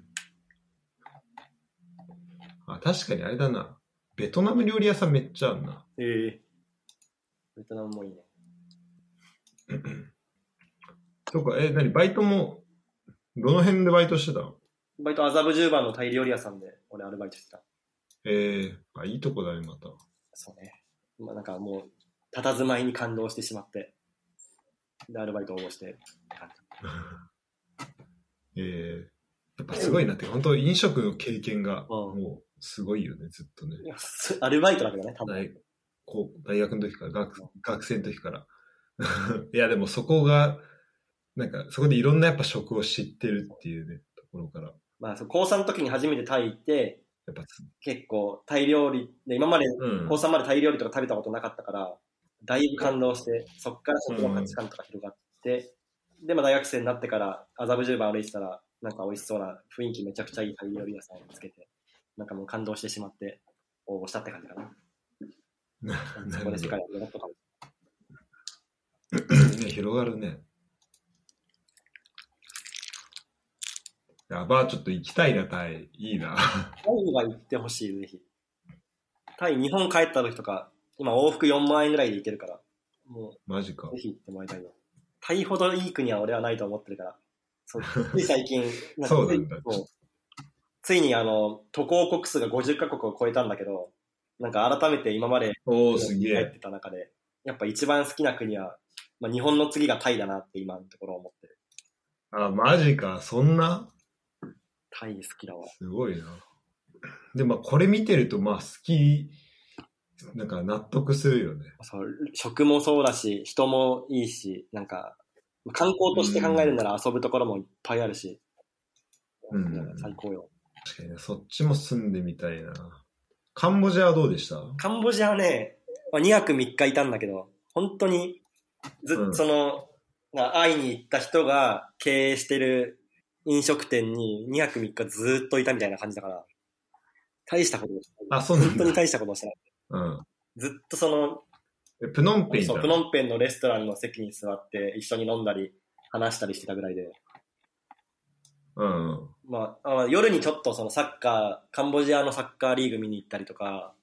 あ、確かにあれだな。ベトナム料理屋さんめっちゃあるな。ええベトナムもいいね。とか、え、何？バイトも、どの辺でバイトしてたの？バイト麻布十番のタイ料理屋さんで俺アルバイトしてた。ええあ、いいとこだね、また。そうね。まあなんかもう、佇まいに感動してしまって、で、アルバイト応募して、ええやっぱすごいなって、本当飲食の経験が、うんもう、すごいよね、ずっとね。いやすアルバイトだけどね、多分。大こう大学の時から学、学生の時から。いや、でもそこが、なんか、そこでいろんなやっぱ食を知ってるっていうね、ところから。まあ、そう高3の時に初めてタイ行って、やっぱつ、結構タイ料理で、今までうん高。3までタイ料理とか食べたことなかったから、だいぶ感動して、そっから食の価値観とか広がって、で、まあ大学生になってから麻布十番歩いてたら、なんか美味しそうな雰囲気めちゃくちゃいいタイ料理屋さんを見つけて、なんかもう感動してしまって応募したって感じかな。なそこで世界を広がったかも。ね、広がるね。やば、ちょっと行きたいな、タイ。いいな。タイは行ってほしい、ぜひ。タイ、日本帰った時とか、今往復4万円ぐらいで行けるから、もマジかうぜ。ひ行ってもらいたいよ。タイほどいい国は俺はないと思ってるから。そう つい最近、かそうなんだついにあの、渡航国数が50カ国を超えたんだけど、なんか改めて今までおー、すげえ。入ってた中で、やっぱ一番好きな国は、まあ、日本の次がタイだなって今のところ思ってる。あ、マジか。そんな？タイ好きだわ。すごいな。で、まあ、これ見てると、まあ、好き、なんか納得するよね。そう食もそうだし、人もいいし、なんか、観光として考えるなら遊ぶところもいっぱいあるし、うん最高よ。確かにね、そっちも住んでみたいな。カンボジアはどうでした？カンボジアはね、まあ、2泊3日いたんだけど、本当に、ずっうんとその、な会いに行った人が経営してる飲食店に2泊3日ずっといたみたいな感じだから、大したこと。あ、そう。本当に大したことをしてない。うん。ずっとその、え。プノンペンそう、プノンペンのレストランの席に座って一緒に飲んだり、話したりしてたぐらいで、うん。まあ、あ夜にちょっとそのサッカー、カンボジアのサッカーリーグ見に行ったりとか、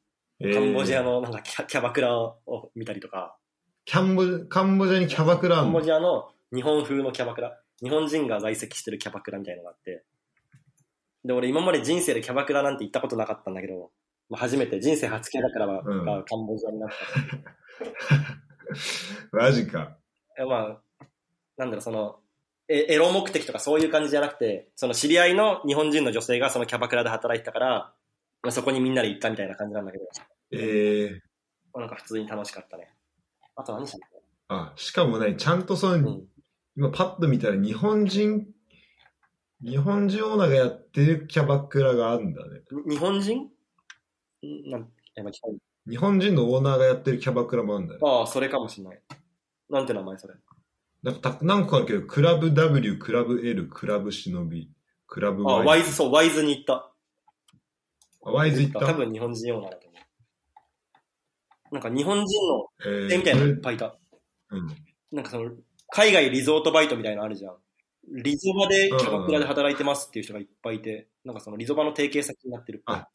えー。カンボジアのなんかキャキャバクラを見たりとか、キャンボ、カンボジアにキャバクラあカンボジアの日本風のキャバクラ、日本人が在籍してるキャバクラみたいなのがあって、で、俺今まで人生でキャバクラなんて行ったことなかったんだけど、まあ、初めて人生初キャバクラがうんがカンボジアになった。マジか。えまあ、なんだろう、その、えエロ目的とかそういう感じじゃなくて、その知り合いの日本人の女性がそのキャバクラで働いてたから、まあ、そこにみんなで行ったみたいな感じなんだけど、ええまあなんか普通に楽しかったね。あと何したあ、しかもね、ちゃんとその、のうん。今パッと見たら日本人、日本人オーナーがやってるキャバクラがあるんだね。に日本人んなん日本人のオーナーがやってるキャバクラもあるんだね。ああ、それかもしれない。なんて名前それ。なんかた何個あるけど、クラブ W、クラブ L、クラブ忍び、クラブあ、ワイズ、そう、ワイズに行った。あワイズ行った？多分日本人用なんだと思う。なんか日本人のえー店みたいなのいっそぱいいた。れうん。なんかその、海外リゾートバイトみたいなのあるじゃん。リゾバでキャバクラで働いてますっていう人がいっぱいいて、なんかそのリゾバの提携先になってる。あ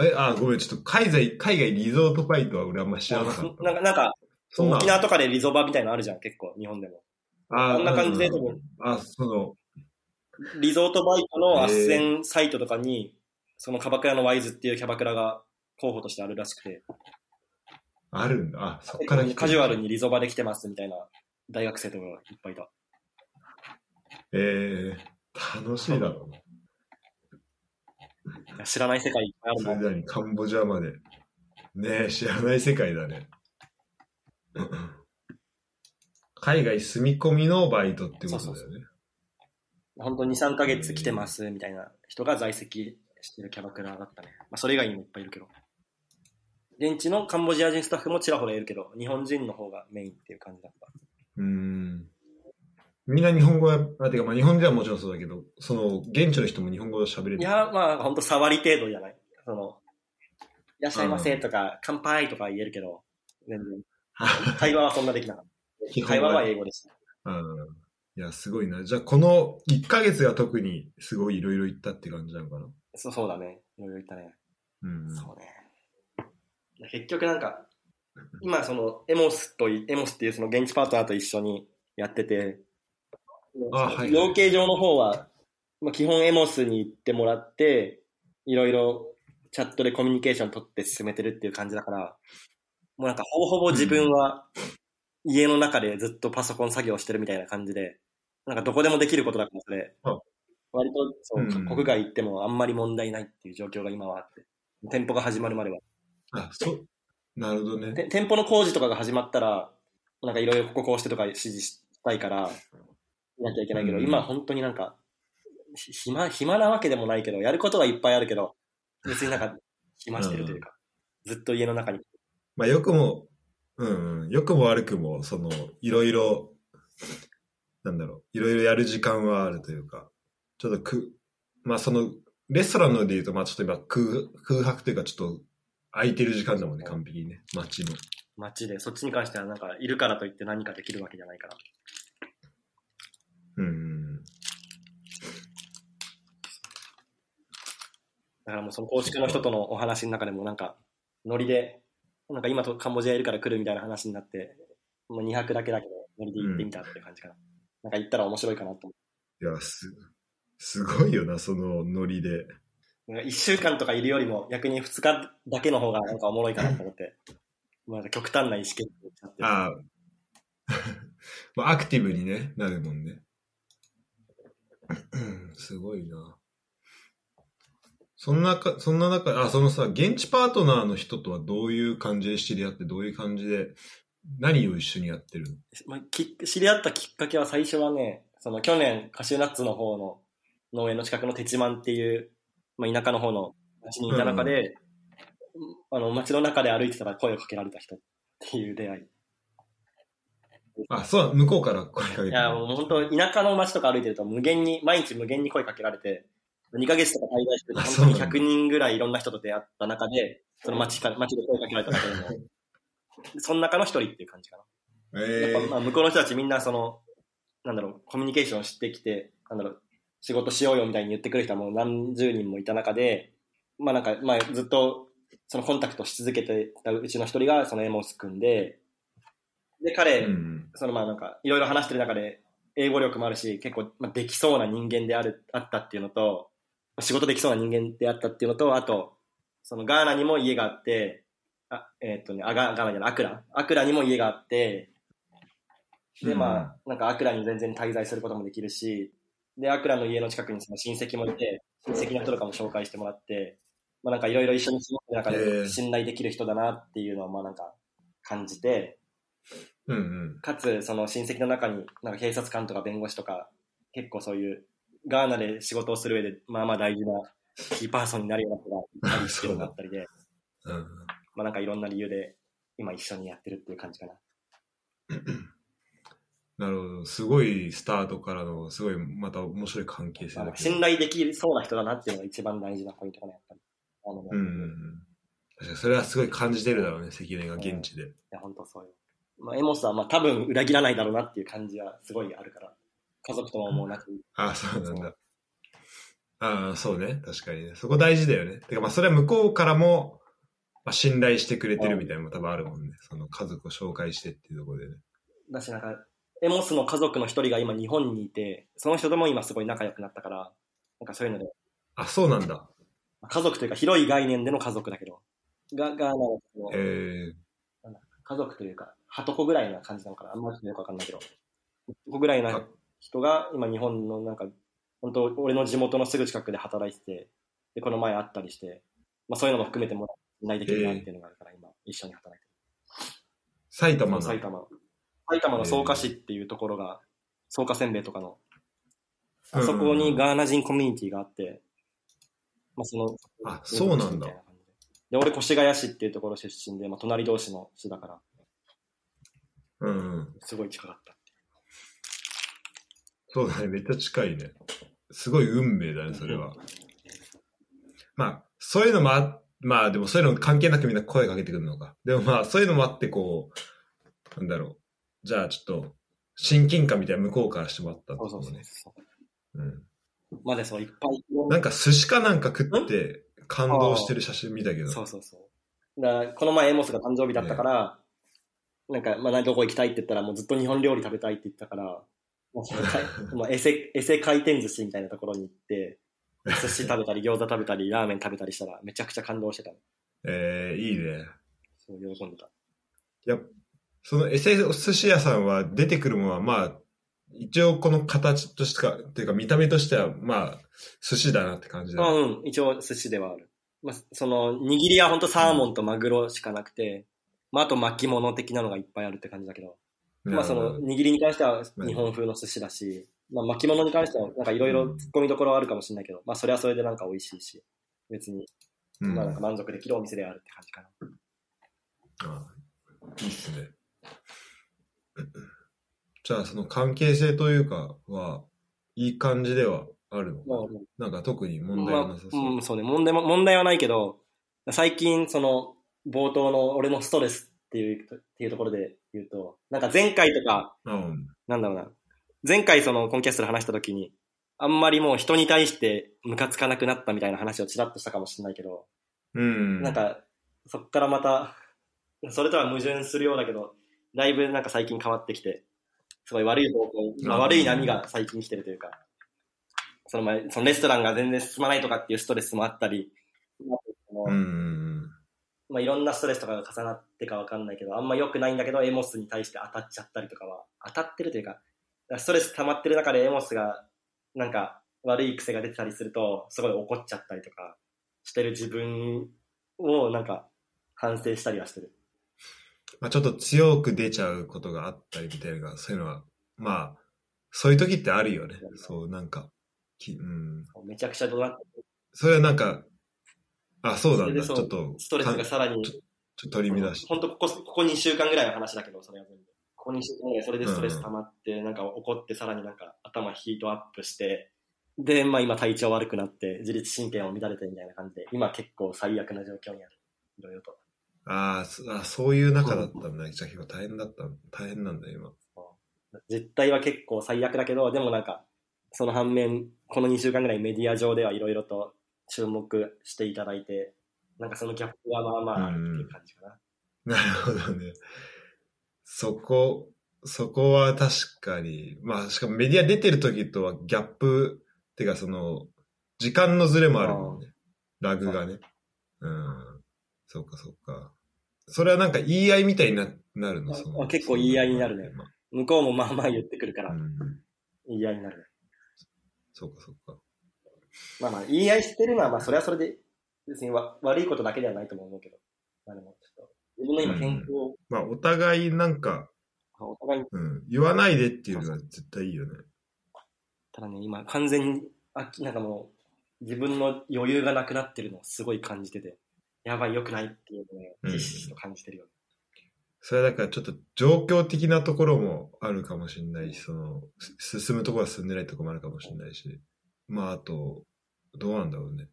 え、あ、ごめん、ちょっと海外、海外リゾートバイトは俺あんま知らなかった。なんか、なんか、そんな沖縄とかでリゾバみたいなのあるじゃん、結構、日本でも。あこんな感じであ、その、リゾートバイトの斡旋サイトとかに、そのキャバクラのワイズっていうキャバクラが候補としてあるらしくて、あるんだ。あ、そっから来てるカジュアルにリゾバで来てますみたいな大学生とかがいっぱいいた。えー、楽しいだろうな。知らない世界いっぱいあるなそれ。なりにカンボジアまで。ねえ、知らない世界だね。海外住み込みのバイトってことだよね。本当に2、3ヶ月来てますみたいな人が在籍してるキャバクラだったね。まあ、それ以外にもいっぱいいるけど。現地のカンボジア人スタッフもちらほらいるけど、日本人の方がメインっていう感じだった。うーん。みんな日本語は、あ、てかまあ日本人はもちろんそうだけど、その、現地の人も日本語喋れる。いや、まあ、本当触り程度じゃない。その、いらっしゃいませとか、乾杯とか言えるけど、全然。会話はそんなできなかった。会話は英語でした。うん。いや、すごいな。じゃあ、この1ヶ月が特にすごいいろいろ言ったって感じなのかな？そうそうだね。いろいろ言ったね。うん。そうね。結局なんか、今そのエモスとい、エモスっていうその現地パートナーと一緒にやってて、養鶏場の方は、まあ、基本エモスに行ってもらって、いろいろチャットでコミュニケーション取って進めてるっていう感じだから、もうなんかほぼほぼ自分は家の中でずっとパソコン作業してるみたいな感じで、なんかどこでもできることだからそれあ、割とそう、うん国外行ってもあんまり問題ないっていう状況が今はあって、店舗が始まるまでは。あ、そう。なるほどね。て店舗の工事とかが始まったら、なんかいろいろこここうしてとか指示したいから、いなきゃいけないけど、うん今本当になんか、ひ暇、暇なわけでもないけど、やることはいっぱいあるけど、別になんか、暇してるというか、ずっと家の中に。まあ、よくも、うん、うん、よくも悪くも、その、いろいろ、なんだろう、いろいろやる時間はあるというか、ちょっとく、まあ、その、レストランので言うと、まあ、ちょっと今空、空白というか、ちょっと、空いてる時間だもんね、完璧にね、街の。街で、そっちに関してはなんか、いるからといって何かできるわけじゃないから。うんうん。だからもうその公式の人とのお話の中でもなんか、ノリで、なんか今とカンボジアいるから来るみたいな話になって、もう2泊だけだけど、ノリで行ってみたっていう感じかな。なんか行ったら面白いかなと思いや、す、すごいよな、そのノリで。う。なんか1週間とかいるよりも逆に2日だけの方がなんかおもろいかなと思って、まあ極端な意思決定をしちゃって。ああ。まあ、アクティブにね、なるもんね。うんすごいな。そんなか、そんな中、あ、そのさ、現地パートナーの人とはどういう感じで知り合って、どういう感じで、何を一緒にやってるの？まあ、き知り合ったきっかけは最初はね、その去年カシューナッツの方の農園の近くのテチマンっていう、まあ、田舎の方の町にいた中で、あの町の中で歩いてたら声をかけられた人っていう出会い。あ、そう、向こうから声かけて。いや、もう本当田舎の町とか歩いてると無限に、毎日無限に声かけられて、2ヶ月とか滞在して本当にそうなんだ100人ぐらいいろんな人と出会った中で、その町か、町で声かけられた中でも、その中の一人っていう感じかな。えやっぱまあ向こうの人たちみんなその、なんだろう、コミュニケーションしてきて、なんだろう、仕事しようよみたいに言ってくる人はもう何十人もいた中で、まあなんか、まあずっとそのコンタクトし続けてたうちの一人がそのエモス君で、で、彼、うん。そのまあなんか、いろいろ話してる中で、英語力もあるし、結構、まあ、できそうな人間である、あったっていうのと、仕事できそうな人間であったっていうのと、あと、そのガーナにも家があって、あ、えーっとね、あ、ガガーナじゃない、アクラ。アクラにも家があって、で、まあ、なんかアクラに全然滞在することもできるし、で、アクラの家の近くにその親戚もいて、親戚の人とかも紹介してもらって、まあなんかいろいろ一緒に過ごす中へでー信頼できる人だなっていうのはまあなんか感じて、うんうん。かつその親戚の中になんか警察官とか弁護士とか結構そういうガーナで仕事をする上でまあまあ大事なキーパーソンになるような人がいたりしてるようになったりで、うん。まあなんかいろんな理由で今一緒にやってるっていう感じかな。なるほど。すごいスタートからの、すごいまた面白い関係性だ。信頼できそうな人だなっていうのが一番大事なポイントかな、やっぱり。あの、うんうんうん。確かにそれはすごい感じてるだろうね、関根が現地で。いや、本当そうよ。まあ、エモスは、まあ、多分裏切らないだろうなっていう感じはすごいあるから。家族とももうなく。ああ、そうなんだ。ああ、そうね。確かにね。そこ大事だよね。てか、まあ、それは向こうからも、まあ、信頼してくれてるみたいなのも多分あるもんね。その家族を紹介してっていうところでね。だし、なんか、エモスの家族の一人が今日本にいて、その人とも今すごい仲良くなったから、なんかそういうので、あ、そうなんだ。家族というか広い概念での家族だけど、が、が、なんかえ家族というか、はとこぐらいな感じなのかな？あんまりよくわかんないけど。こぐらいなあ人が今日本のなんか、本当俺の地元のすぐ近くで働いてて、で、この前会ったりして、まあそういうのも含めてもらないできるなっていうのがあるから、今一緒に働いてー、埼る。玉の？埼玉。埼玉の草加市っていうところが、草加せんべいとかの、あそこにガーナ人コミュニティがあって、まあその、あそうなんだで、俺越谷市っていうところ出身で、まあ隣同士の市だから、うんうん。すごい近かった。そうだね。めっちゃ近いね。すごい運命だね、それは。まあ、そういうのもあ、まあでもそういうの関係なくみんな声かけてくるのか。でもまあ、そういうのもあって、こう、なんだろう。じゃあちょっと、親近感みたいな向こうからしてもらったんそうそうそうう。うん。までそう、いっぱい。なんか寿司かなんか食って感動してる写真見たけど。そうそうそう。だこの前エモスが誕生日だったから、なんか、まあ、どこ行きたいって言ったら、もうずっと日本料理食べたいって言ったから、もう エセ、エセ回転寿司みたいなところに行って、寿司食べたり、餃子食べたり、ラーメン食べたりしたら、めちゃくちゃ感動してたの。えー、いいね。そう、喜んでた。いや、そのエセお寿司屋さんは出てくるものは、まあ、一応この形としてか、っていうか見た目としては、まあ、寿司だなって感じだ、あうん、一応寿司ではある。まあ、その、握りは本当サーモンとマグロしかなくて、まあ、あと巻物的なのがいっぱいあるって感じだけど、まあその握りに関しては日本風の寿司だし、まあ巻物に関してはなんかいろいろ突っ込みどころはあるかもしれないけど、まあそれはそれでなんか美味しいし、別にうん、まあなんか満足できるお店であるって感じかな。あいいっすね。じゃあ、その関係性というかは、いい感じではあるの？まあかなんか特に問題はなさそう。まあうん、そうね、問題も、問題はないけど、最近その冒頭の俺のストレスっていう、っていうところで言うと、なんか前回とか、うん。なんだろうな。前回そのコンキャストで話した時に、あんまりもう人に対してムカつかなくなったみたいな話をちらっとしたかもしれないけど、うん。なんか、そっからまた、それとは矛盾するようだけど、だいぶなんか最近変わってきて、すごい悪い方向、まあ、うん悪い波が最近来てるというか、その前、そのレストランが全然進まないとかっていうストレスもあったり、うんまあ、いろんなストレスとかが重なってかわかんないけど、あんま良くないんだけど、エモスに対して当たっちゃったりとかは、当たってるというか、ストレス溜まってる中でエモスが、なんか悪い癖が出てたりすると、すごい怒っちゃったりとかしてる自分をなんか反省したりはしてる。まあ、ちょっと強く出ちゃうことがあったりみたいな、そういうのは、まあ、そういう時ってあるよね。そう、なんか、きうん。めちゃくちゃ怒鳴ってそれはなんか、あ、そうなんだ。ちょっと、ストレスがさらに、ちょっと取り乱して。本当ここ、ここ2週間ぐらいの話だけど、それは全部。ここ2週間ぐらいそれでストレス溜まって、なんか怒ってさらになんか頭ヒートアップして、で、まあ今体調悪くなって、自律神経も乱れてみたいな感じで、今結構最悪な状況にある。いろいろと。ああ、そういう中だったんだ。じゃあ結構大変だった。大変なんだ、今。実態は結構最悪だけど、でもなんか、その反面、この2週間ぐらいメディア上ではいろいろと注目していただいて、なんかそのギャップはまあまああるっていう感じかな。なるほどね。そこ、そこは確かに、まあしかもメディア出てる時とはギャップ、っていうかその、時間のズレもあるもんね。ラグがね。うん。そうかそうか。それはなんか言い合いみたいにななるの？あそのあ結構言い合いになるねまあ向こうもまあまあ言ってくるからう、ん。言い合いになるね。そうかそうか。まあまあ、言い合いしてるのは、まあそれはそれで、別にわ悪いことだけではないと思うけど、まあでもちょっと、自分の今健康を、まあお互いなんか、お互いに、うん、言わないでっていうのは絶対いいよね。ただね、今完全に、あなんかもう、自分の余裕がなくなってるのをすごい感じてて、やばい、良くないっていうのをね、うん。ひしひしと感じてるよね。それはだからちょっと状況的なところもあるかもしれないし、その、す進むところは進んでないところもあるかもしれないし、まああと、どうなんだろうね。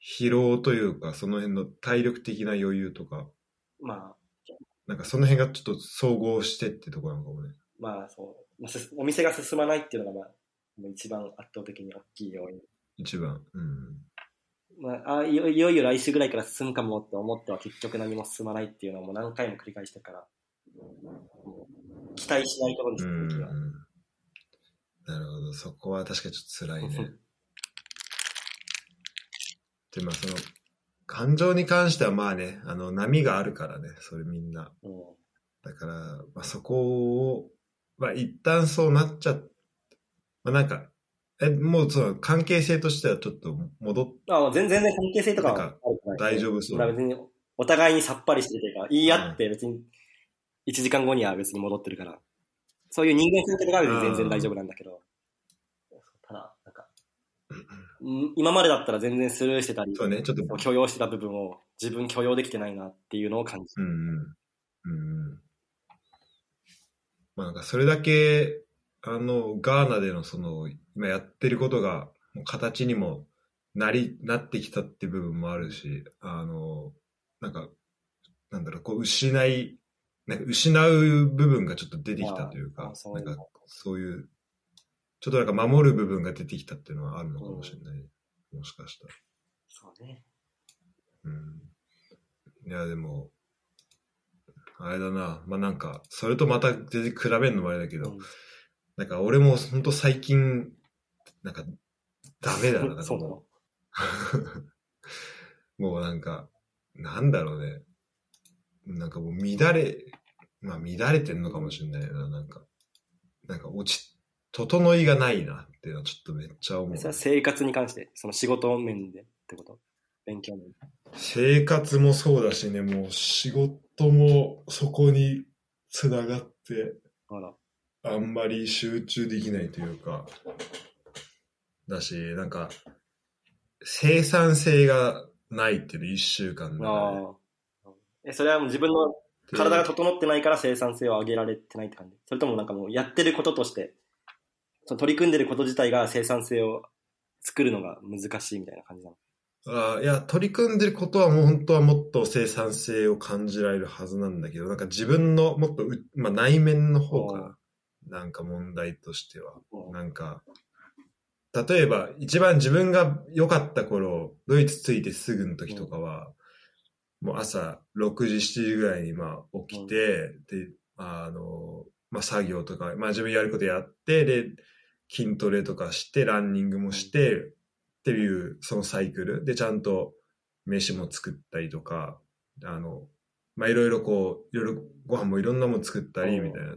疲労というか、その辺の体力的な余裕とか、まあ、なんかその辺がちょっと総合してってところなのかもね。まあそう、まあすお店が進まないっていうのが、まあ、もう一番圧倒的に大きい要因。一番。うん。まあ、あいよいよ来週ぐらいから進むかもって思っては結局何も進まないっていうのはもう何回も繰り返してるから、期待しないところです、うん。なるほど。そこは確かにちょっと辛いね。で、まあその、感情に関してはまあね、あの、波があるからね、それみんな。うん。だから、まあそこを、まあ一旦そうなっちゃっ、まあなんか、え、もうその関係性としてはちょっと戻っ、あもう全然ね、関係性とかは大丈夫そう。まあ別にお互いにさっぱりしてるというか、言い合って別に1時間後には別に戻ってるから、そういう人間性とかは全然大丈夫なんだけど、今までだったら全然スルーしてたり、そうね、ちょっと、許容してた部分を自分許容できてないなっていうのを感じる。うんうん。まあなんかそれだけ、あの、ガーナでのその、今やってることが、形にもなり、なってきたっていう部分もあるし、あの、なんか、なんだろう、こう、失い、なんか失う部分がちょっと出てきたというかなんかそういう、ちょっとなんか守る部分が出てきたっていうのはあるのかもしれない。もしかしたら。そうね。うん。いや、でも、あれだな。まあなんか、それとまた全然比べるのもあれだけど、うんなんか俺も本当最近、なんか、ダメだな。そうなのもう もうなんか、なんだろうね。なんかもう乱れ、まあ乱れてんのかもしれないな。なんか、なんか落ち、整いがないなっていうのはちょっとめっちゃ思うそれ。は生活に関して、その仕事面でってこと？勉強面。生活もそうだしね、もう仕事もそこにつながって、あんまり集中できないというか、だし、なんか、生産性がないっていうの一週間で、ああ。え、それはもう自分の体が整ってないから生産性を上げられてないって感じ？それともなんかもうやってることとして、その取り組んでること自体が生産性を作るのが難しいみたいな感じなの？あいや、取り組んでることはもう本当はもっと生産性を感じられるはずなんだけど、なんか自分のもっとう、まあ、内面の方かな。なんか問題としては。うんなんか、例えば、一番自分が良かった頃、ドイツ着いてすぐの時とかは、もう朝6時、7時ぐらいにまあ起きて、で、あの、まあ作業とか、まあ自分やることやって、で、筋トレとかして、ランニングもして、っていう、そのサイクル。で、ちゃんと飯も作ったりとか、あの、まあいろいろこう、いろいろご飯もいろんなもの作ったり、みたいな。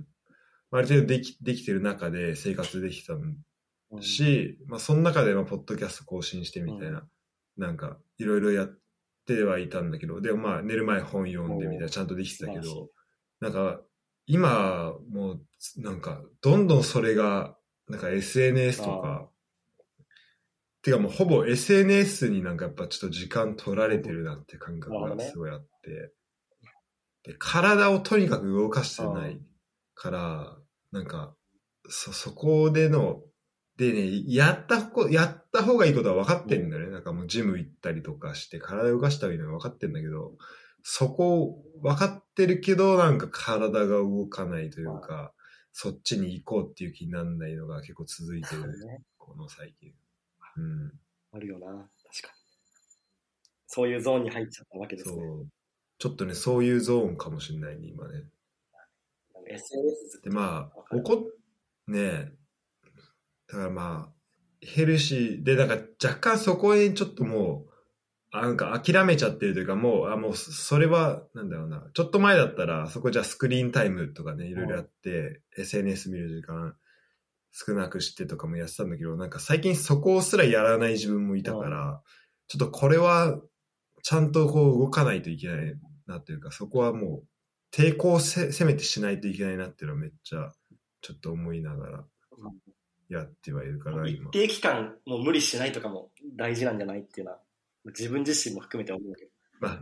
ある程度できできてる中で生活できたし、まあ、その中で、まあ、ポッドキャスト更新してみたいな、なんか、いろいろやってはいたんだけど、でもまあ、寝る前本読んでみたいな、ちゃんとできてたけど、なんか、今、もう、なんか、どんどんそれが、なんか SNS とか、てかもうほぼ SNS になんかやっぱちょっと時間取られてるなって感覚がすごいあって、で、体をとにかく動かしてないから、なんか、そ、そこでの、でね、やったこ、やった方がいいことは分かってんだよね。なんかもうジム行ったりとかして、体を動かした方がいいのは分かってんだけど、そこ分かってるけど、なんか体が動かないというか、そっちに行こうっていう気にならないのが結構続いてる、ね。この最近。うん。あるよな、確かに。そういうゾーンに入っちゃったわけですね。そう。ちょっとね、そういうゾーンかもしれないね、今ね。SNS で、まあ、怒っ、ねえ、だからまあ、ヘルシーで、なんか若干そこにちょっともう、あなんか諦めちゃってるというか、もう、あ、もう、それは、なんだろうな、ちょっと前だったら、そこじゃあスクリーンタイムとかね、いろいろやって、SNS 見る時間少なくしてとかもやってたんだけど、なんか最近そこすらやらない自分もいたから、ちょっとこれは、ちゃんとこう動かないといけないなというか、そこはもう、抵抗せせめてしないといけないなっていうのはめっちゃ、ちょっと思いながらやってはいるから、一今。定期間もう無理しないとかも大事なんじゃないっていうのは、自分自身も含めて思うけど。ま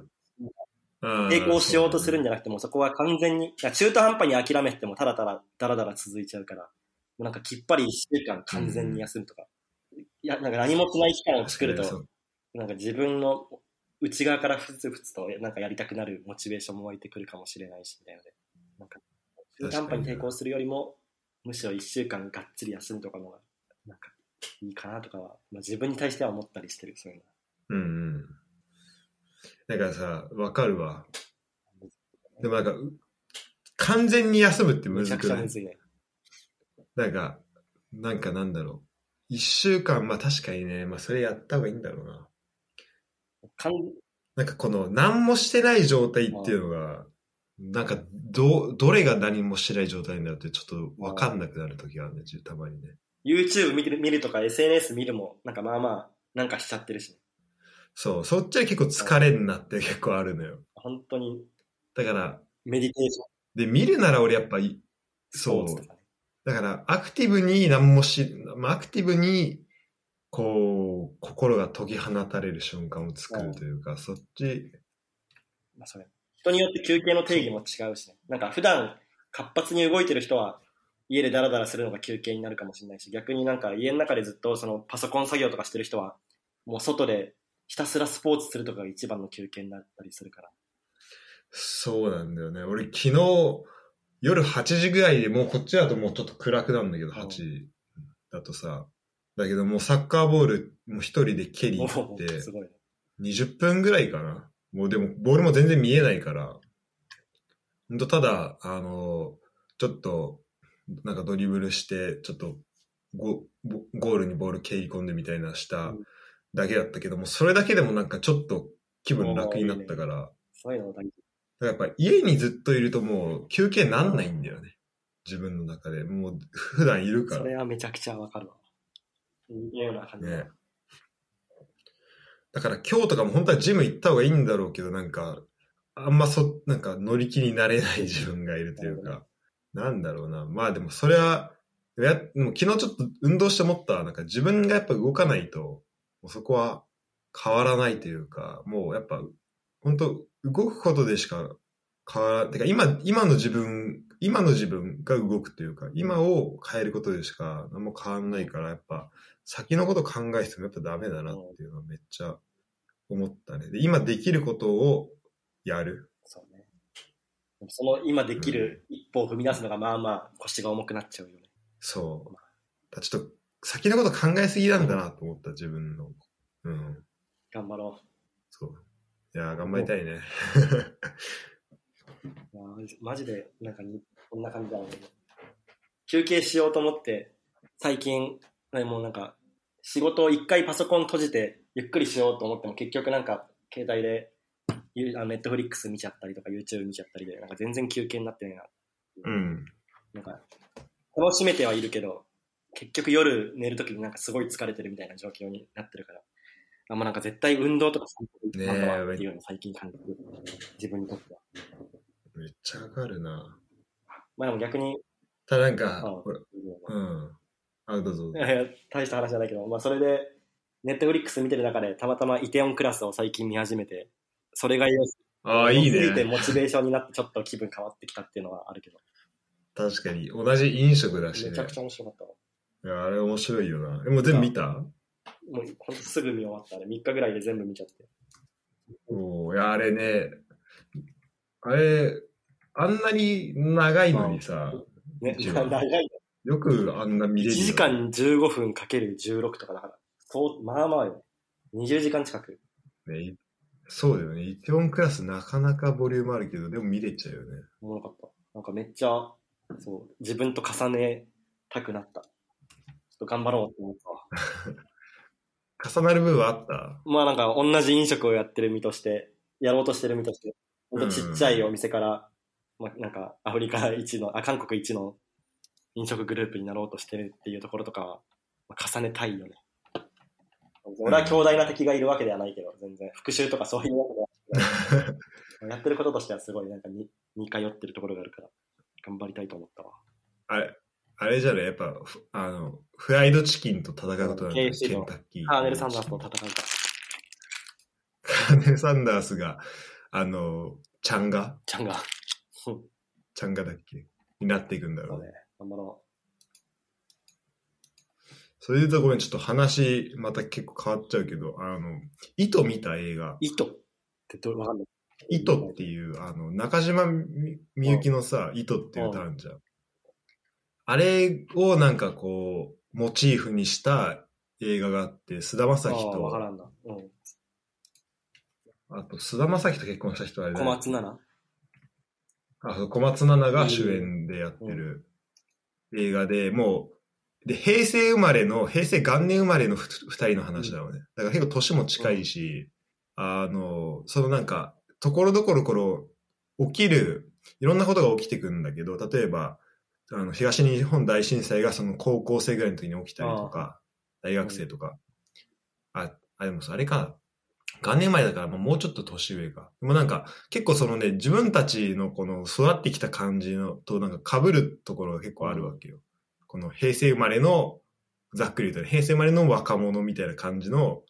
あ、抵抗しようとするんじゃなくても、そこは完全に、中途半端に諦めてもただただだらだら続いちゃうから、もうなんかきっぱり一週間完全に休むとか、いや、なんか何もしない期間を作ると、なんか自分の内側からふつふつとなんかやりたくなるモチベーションも湧いてくるかもしれないし、みたいなので、なんか中途半端に抵抗するよりも、むしろ一週間がっつり休むとかのが、なんかいいかなとかは、まあ、自分に対しては思ったりしてる、そういうのは。うんうん。だからさ、わかるわ。でもなんか、う完全に休むってむめちゃくないちゃむずいね。なんか、なんかなんだろう。一週間、まあ確かにね、まあそれやった方がいいんだろうな。かんなんかこの何もしてない状態っていうのが、なんかど、どれが何もしてない状態になるってちょっとわかんなくなる時があるね、たまにね。YouTube 見てる見るとか SNS 見るも、なんかまあまあ、なんかしちゃってるし、ね、そう、そっちは結構疲れんなって結構あるのよ。本当にだから、メディテーション、で、見るなら俺やっぱり、そう。だから、アクティブに何もし、まあ、アクティブに、こう、心が解き放たれる瞬間を作るというか、そっち、まあそれ。人によって休憩の定義も違うしね。なんか普段活発に動いてる人は家でダラダラするのが休憩になるかもしれないし、逆になんか家の中でずっとそのパソコン作業とかしてる人は、もう外でひたすらスポーツするとかが一番の休憩になったりするから。そうなんだよね。俺昨日、夜8時ぐらいでもうこっちだともうちょっと暗くなるんだけど、ん8時だとさ。だけどもうサッカーボール、もう一人で蹴りも行ってう、すごいね。20分ぐらいかな。もうでも、ボールも全然見えないから、ほんとただ、あの、ちょっと、なんかドリブルして、ちょっとゴ、ゴゴールにボール蹴り込んでみたいなしたうんだけだったけども、それだけでもなんかちょっと気分楽になったから、だかそういうの大事。らやっぱ家にずっといるともう休憩なんないんだよね。自分の中で。もう普段いるから。それはめちゃくちゃわかるわ。いうような感じだね。だから今日とかも本当はジム行った方がいいんだろうけど、なんか、あんまそ、なんか乗り気になれない 自分がいるというか、なんだろうな。まあでもそれは、やでも昨日ちょっと運動して思ったわなんか自分がやっぱ動かないと、もうそこは変わらないというか、もうやっぱ、本当動くことでしか変わら、てか今、今の自分、今の自分が動くというか、今を変えることでしか何も変わらないから、やっぱ、先のこと考えてもやっぱダメだなっていうのはめっちゃ思ったね。で、今できることをやる。そうね。その今できる一歩を踏み出すのがまあまあ腰が重くなっちゃうよね。そう。だちょっと先のこと考えすぎなんだなと思った自分の。うん。頑張ろそう。いやー、頑張りたいね。う。いやマジで、なんかに、こんな感じだよね。休憩しようと思って、最近、ねもうなんか、仕事を一回パソコン閉じて、ゆっくりしようと思っても、結局なんか、携帯で、ネットフリックス見ちゃったりとか、YouTube 見ちゃったりで、なんか全然休憩になってないな。うん。なんか、楽しめてはいるけど、結局夜寝るときになんかすごい疲れてるみたいな状況になってるから、あもうなんか絶対運動とか散歩行っていうのを最近感じる。自分にとっては。めっちゃわかるな。まあでも逆に、ただなんか、うん。あ、どうぞ。いや大した話じゃないけど、まあそれで、ネットフリックス見てる中で、たまたまイテオンクラスを最近見始めて、それが良すああ、いい良すぎてね。モチベーションになってちょっと気分変わってきたっていうのはあるけど、確かに。同じ飲食だしねめちゃ。くちゃ面白かったわ。いや、あれ面白いよな。え、もう全部見た？もうほんとすぐ見終わったね。3日ぐらいで全部見ちゃって。おーいや、あれね、あれ、あんなに長いのにさ、ね、長いよくあんな見れ1るよね時間15分かける16とかだから、そう、まあまあよ。20時間近く。ね。いそうだよね。イテオンクラスなかなかボリュームあるけど、でも見れちゃうよね。おもろかった。なんかめっちゃ、そう、自分と重ねたくなった。と頑張ろうって思ったわ。重なる部分はあった？まあなんか同じ飲食をやってる身として、やろうとしてる身として、ほんとちっちゃいお店から、まあなんかアフリカ一の、あ、韓国一の飲食グループになろうとしてるっていうところとかは、まあ重ねたいよね。俺は強大な敵がいるわけではないけど、全然。復讐とかそういうわけではない。やってることとしてはすごいなんかに似通ってるところがあるから、頑張りたいと思ったわ。あれ、あれじゃないやっぱ、ふあの、フライドチキンと戦うことなんだケのンタッキー。カーネル・サンダースと戦うかカーネル・サンダースが、あの、ちゃんがちゃんが。ちゃんがだっけ？になっていくんだろうそうね。頑張ろそれでとごめん、ちょっと話、また結構変わっちゃうけど、あの、糸見た映画う。、糸ってどわかんない。糸っていう、あの、中島みみゆきのさ、糸っていう歌あるじゃん。あれをなんかこう、モチーフにした映画があって、菅田将あ暉あ、わかと、らんな。うん。あと、菅田将暉と結婚した人はあれだ小よ松菜奈？あ、そう小松菜奈が主演でやってる映画で、もう、で、平成生まれの、平成元年生まれのふ二人の話だろうね。だから結構年も近いし、あの、そのなんか、ところどころころ起きる、いろんなことが起きてくるんだけど、例えば、あの、東日本大震災がその高校生ぐらいの時に起きたりとか、大学生とか、あ、あ、でもさ、あれか、元年前だからもうちょっと年上か。でもなんか、結構そのね、自分たちのこの育ってきた感じのとなんか被るところが結構あるわけよ。この平成生まれの、ざっくり言うとね、平成生まれの若者みたいな感じの、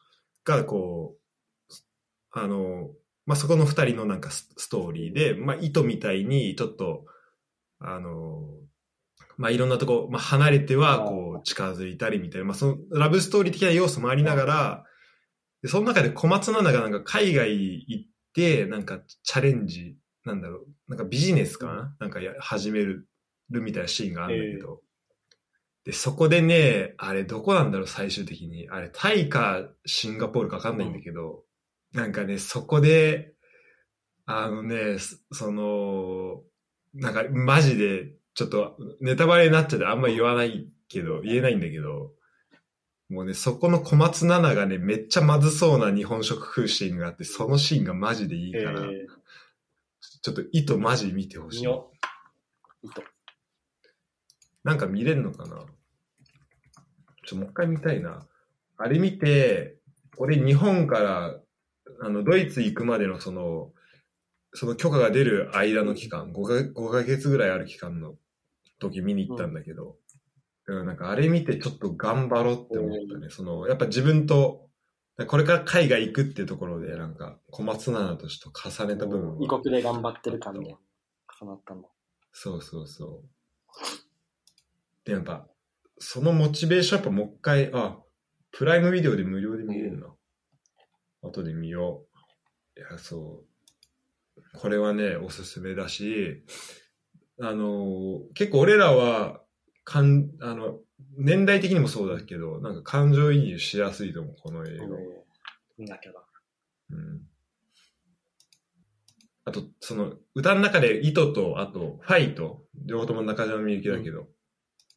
がこう、あの、まあ、そこの二人のなんかスストーリーで、まあ、糸みたいにちょっと、あの、まあ、いろんなとこ、まあ、離れてはこう近づいたりみたいな、まあ、そのラブストーリー的な要素もありながら、でその中で小松菜奈がなんか海外行って、なんかチャレンジ、なんだろう、なんかビジネスかな、なんかや始めるみたいなシーンがあるんだけど、で、そこでね、あれどこなんだろう、最終的に。あれ、タイかシンガポールかわかんないんだけど、なんかね、そこで、あのね、そその、なんかマジで、ちょっとネタバレになっちゃってあんま言わないけど、言えないんだけど、もうね、そこの小松菜奈がね、めっちゃまずそうな日本食食うシーンがあって、そのシーンがマジでいいから、えちょっと糸マジ見てほー、しい。なんか見れるのかな？ちょ、もう一回見たいな。あれ見て、俺日本から、あの、ドイツ行くまでのその、その許可が出る間の期間、5か ,5 ヶ月ぐらいある期間の時見に行ったんだけど、うん、なんかあれ見てちょっと頑張ろうって思ったね。その、やっぱ自分と、これから海外行くっていうところで、なんか小松菜奈とちょっと重ねた部分異は国で頑張ってる感で重なったんだ。そうそうそう。で、やっぱ、そのモチベーションやっぱもう一回、あ、プライムビデオで無料で見れるな。後で見よう。いや、そう。これはね、おすすめだし、あの、結構俺らは、かん、あの、年代的にもそうだけど、なんか感情移入しやすいと思う、この映画。えー見なきゃだ。うんあと、その、歌の中で糸と、あと、ファイト、両方とも中島みゆきだけど、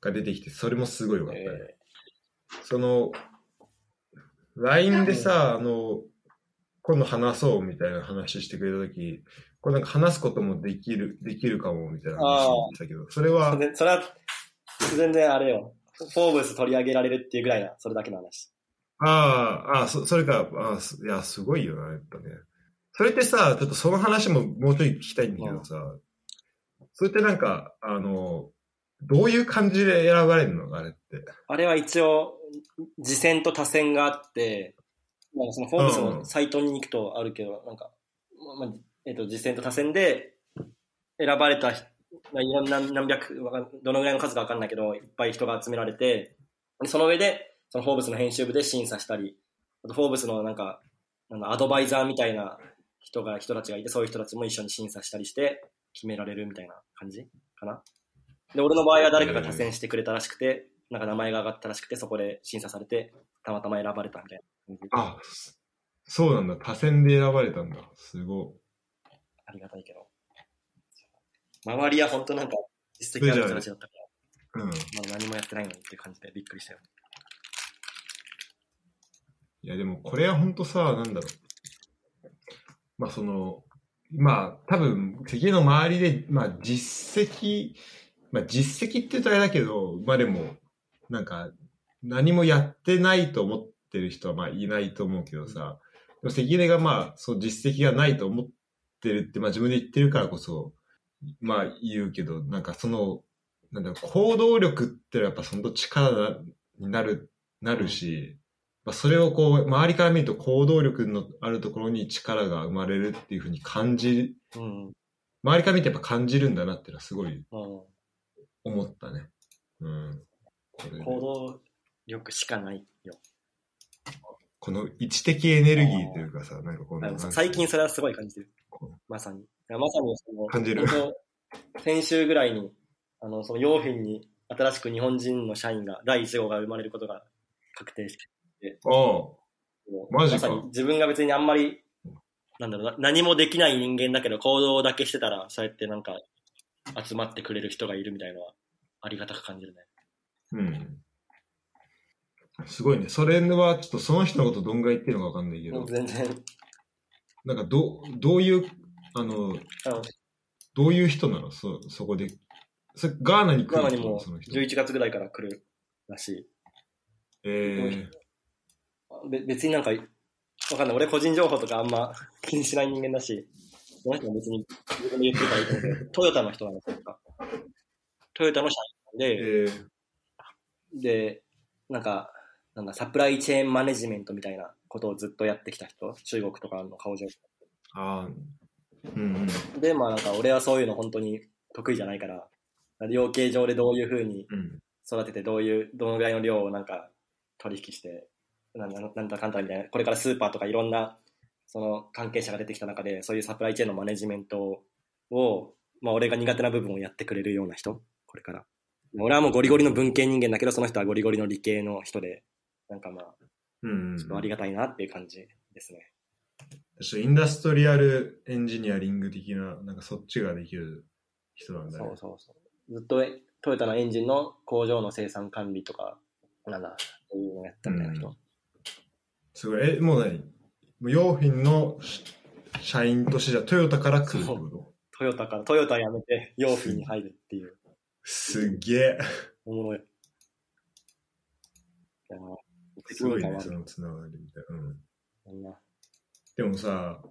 が出てきて、それもすごい良かったね。えその、LINE でさ、あの、今度話そうみたいな話してくれたとき、これなんか話すこともできる、できるかもみたいな話してたけど、それはそれは、全然あれよ。フォーブス取り上げられるっていうぐらいな、それだけの話。ああ、ああ、そそれか、あいや、すごいよな、やっぱね。それってさ、ちょっとその話ももうちょい聞きたいんだけどさ、それってなんか、あの、どういう感じで選ばれるの？あれって。あれは一応、次戦と多戦があって、なんかそのフォーブスのサイトに行くとあるけど、なんか、まあえっと次戦と多戦で選ばれた人、まあいろんな何百、どのぐらいの数か分かんないけど、いっぱい人が集められて、でその上で、そのフォーブスの編集部で審査したり、あとフォーブスのなんか、なんだアドバイザーみたいな人が、人たちがいて、そういう人たちも一緒に審査したりして、決められるみたいな感じかな。で、俺の場合は誰かが多選してくれたらしくて、なんか名前が上がったらしくて、そこで審査されて、たまたま選ばれたみたいな感じ。あ、そうなんだ。多選で選ばれたんだ。すごいありがたいけど。周りは本当なんか、実績ある人たちだったから、い。うん。まだ何もやってないのにっていう感じでびっくりしたよ。いや、でもこれは本当さ、なんだろう。まあその、まあ多分、関の周りで、まあ実績、まあ実績って言うとあれだけど、まあでも、なんか、何もやってないと思ってる人はまあいないと思うけどさ、でも関根がまあ、そう実績がないと思ってるって、まあ自分で言ってるからこそ、まあ言うけど、なんかその、なんだろう、行動力ってやっぱその力になる、なるし、まあ、それをこう、周りから見ると行動力のあるところに力が生まれるっていうふうに感じ、うん。周りから見てやっぱ感じるんだなっていうのはすごいうん。思ったね。うん。これね行動力しかないよ。この位置的エネルギーというかさ、なんかこの、最近それはすごい感じてるこ。まさに。まさにその、感じる先週ぐらいに、あの、その用品に新しく日本人の社員が、第1号が生まれることが確定して、あマジかさに自分が別にあんまり、なんだろうな、何もできない人間だけど行動だけしてたら、そうやってなんか、集まってくれる人がいるみたいなのは、ありがたく感じるね。あ、うん。すごいね。それはちょっとその人のことどんぐらい言ってるのかわかんないけど、全然、なんかど、どういう、あの、どういう人なの？そ、そこで。それガーナに来るガーナにもその人。11月ぐらいから来るらしい。えべ別になんか、わかんない。俺個人情報とかあんま気にしない人間だし、その人も別に自分で言ってるからいいと思うけど、トヨタの人なんですよ。トヨタの社員ー、で、えー、で、なんか、なんだ、サプライチェーンマネジメントみたいなことをずっとやってきた人、中国とかの顔上。ああ、うんうん。で、まあなんか俺はそういうの本当に得意じゃないから、養鶏場でどういうふうにうん。育ててどういう、どのぐらいの量をなんか取引して、なんだなんだかんだみたいな、これからスーパーとかいろんなその関係者が出てきた中で、そういうサプライチェーンのマネジメントを、まあ俺が苦手な部分をやってくれるような人、これから。俺はもうゴリゴリの文系人間だけど、その人はゴリゴリの理系の人で、なんかまあ、うん、うん。ちょっとありがたいなっていう感じですね。私インダストリアルエンジニアリング的な、なんかそっちができる人なんだね。そうそうそう。ずっとトヨタのエンジンの工場の生産管理とか、なんだ、そういうのをやったみたいな人。うんすごい。え、もう何？もう用品の社員としてじゃあトヨタから来るってこと？トヨタから、トヨタ辞めて用品に入るっていう、すげえ。おもろい。いやすごいね、そのつながりみたいな。うん。でもさ、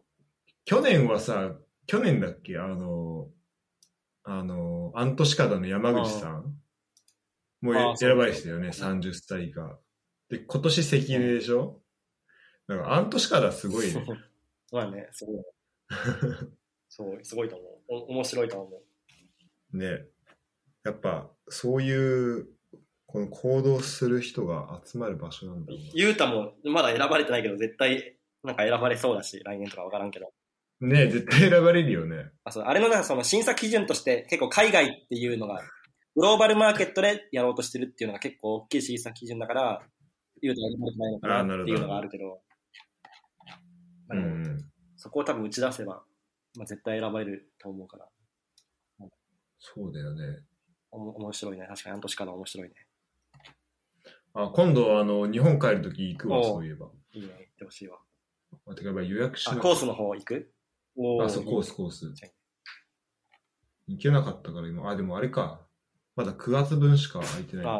去年はさ、去年だっけ？あの、あの、アントシカダの山口さんもう選ばれてたよね、そう30歳以下。で、今年関根でしょ？だからアントシカダすごいね。まあね、すごい。そう、すごいと思う。お面白いと思う。ね。やっぱ、そういう、この行動する人が集まる場所なんだろゆうたもまだ選ばれてないけど、絶対なんか選ばれそうだし、来年とかわからんけど。うな。ね絶対選ばれるよね。あそうあれのなんかその審査基準として結構海外っていうのが、グローバルマーケットでやろうとしてるっていうのが結構大きい審査基準だから、言うと選ばれてないのかなっていうのがあるけど、うでもん。そこを多分打ち出せば、まあ、絶対選ばれると思うから、そうだよね。おも面白いね。確かに半年から面白いね。あ、今度あの、日本帰るとき行くわ、おうそういえば。いいね。行ってほしいわ。あ、てかやっぱ予約しあ、なコースの方行く？おあ、そう、コース。ス、コース。行けなかったから今。あ、でもあれか。まだ9月分しか空いてない。あ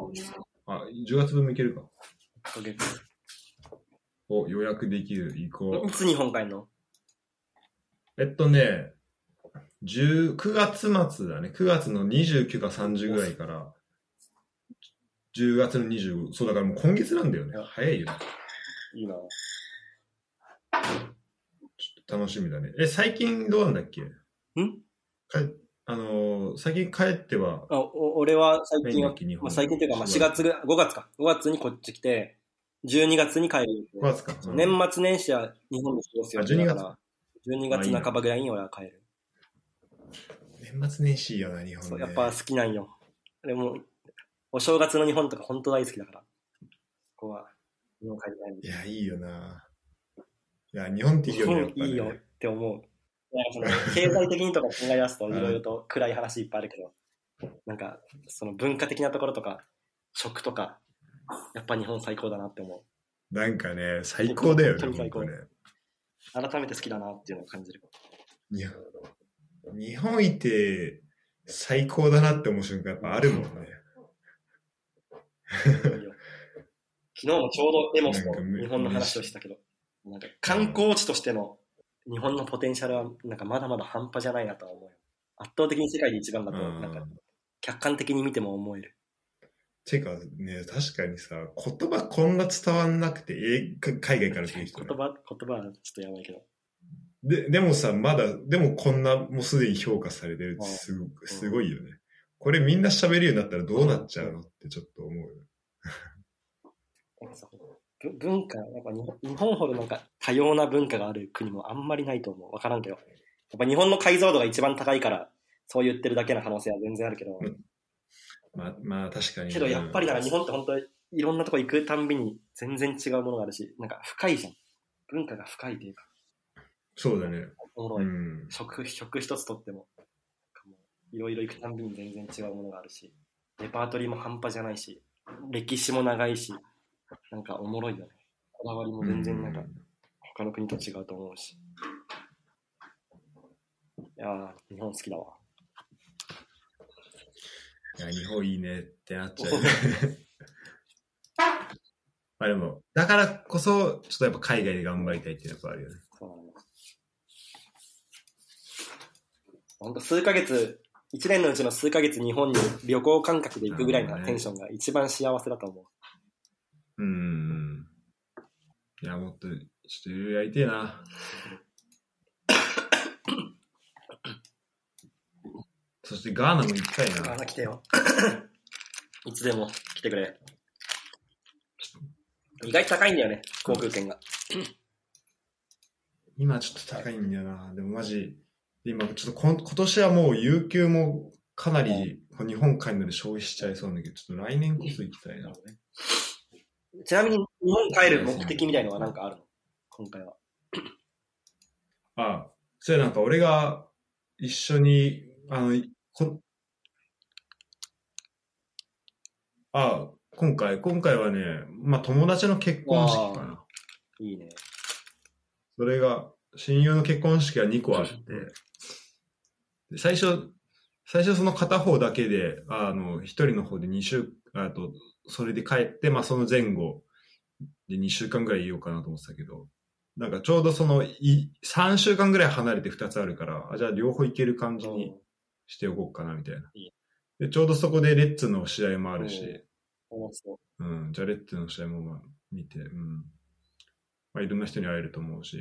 あ、10月分も行けるか。1ヶ月お、予約できる、行こいつ日本帰るの？う。えっとね、10 9月末だね。9月の29か30ぐらいから、10月の25。そう、だからもう今月なんだよね。早いよね。いいな。ちょっと楽しみだね。え、最近どうなんだっけ？ん？かあのー最近帰っては、あお俺は最近まあ、最近というか、まあ、4月ぐらい、5月か。5月にこっち来て、12月に帰る。5月か。うん年末年始は日本で過ごすよあ12月だから、12月半ばぐらいに俺は帰る。年末年始いいよな、日本ね。そうやっぱ好きなんよ。でも、お正月の日本とか本当大好きだから。ここは、日本帰りたい。いや、いいよな。いや、日本っていいよね、やっぱねいいよって思う。経済的にとか考え出すといろいろと暗い話いっぱいあるけど、なんかその文化的なところとか、食とか、やっぱ日本最高だなって思なんかね、最高だよね、最高ね。う。改めて好きだなっていうのを感じる。いや、日本いて最高だなって思う瞬間やっぱあるもんね。昨日もちょうどエモスと日本の話をしたけど、なんか観光地としての日本のポテンシャルはなんかまだまだ半端じゃないなとは思うよ。圧倒的に世界で一番だと、うんなんか客観的に見ても思える。てかね、確かにさ、言葉こんな伝わんなくて、えか海外から来る人ね、言葉、言葉はちょっとやばいけど。で、でもさ、まだ、でもこんな、もうすでに評価されてるってすごく、すごいよね。これみんな喋るようになったらどうなっちゃうのってちょっと思う 文化、やっぱ日本日本ほどなんか多様な文化がある国もあんまりないと思う。わからんけど。やっぱ日本の解像度が一番高いから、そう言ってるだけの可能性は全然あるけど。うんまあ、まあ確かに。けどやっぱりなんか日本って本当にいろんなとこ行くたんびに全然違うものがあるし、なんか深いじゃん。文化が深いというか、そうだね。おもろい。うん。食、食一つとっても、いろいろ行くたんびに全然違うものがあるし、レパートリーも半端じゃないし、歴史も長いし、なんかおもろいよね。こだわりも全然なんか他の国と違うと思うし。いやー、日本好きだわ。いや、日本いいねってなっちゃう。まあでも、だからこそ、ちょっとやっぱ海外で頑張りたいっていうのはあるよね。そうなんだ。ほんと数ヶ月、一年のうちの数ヶ月日本に旅行感覚で行くぐらいのテンションが一番幸せだと思う。うん。いや、もっと、ちょっといろいろやりてえな。そしてガーナも行きたいあな。来てよ。いつでも来てくれ。意外と高いんだよね、航空券が。今ちょっと高いんだよな。でもマジ、今ちょっと今年はもう有給もかなり日本帰るので消費しちゃいそうなんだけど、ちょっと来年こそ行きたいな。ちなみに日本帰る目的みたいのは何かあるの？今回は。あ、それなんか俺が一緒に、あの、こあ、今回、今回はね、まあ友達の結婚式かな。いいね。それが、親友の結婚式が2個あって、で最初、最初その片方だけで、あの、一人の方で2週、あと、それで帰って、まあその前後で2週間ぐらいいようかなと思ってたけど、なんかちょうどその、い3週間ぐらい離れて2つあるから、あじゃあ両方行ける感じにしておこうかなみたいないい。で、ちょうどそこでレッツの試合もあるし、うん、じゃあレッツの試合もまあ見て、うん。まあいろんな人に会えると思うし、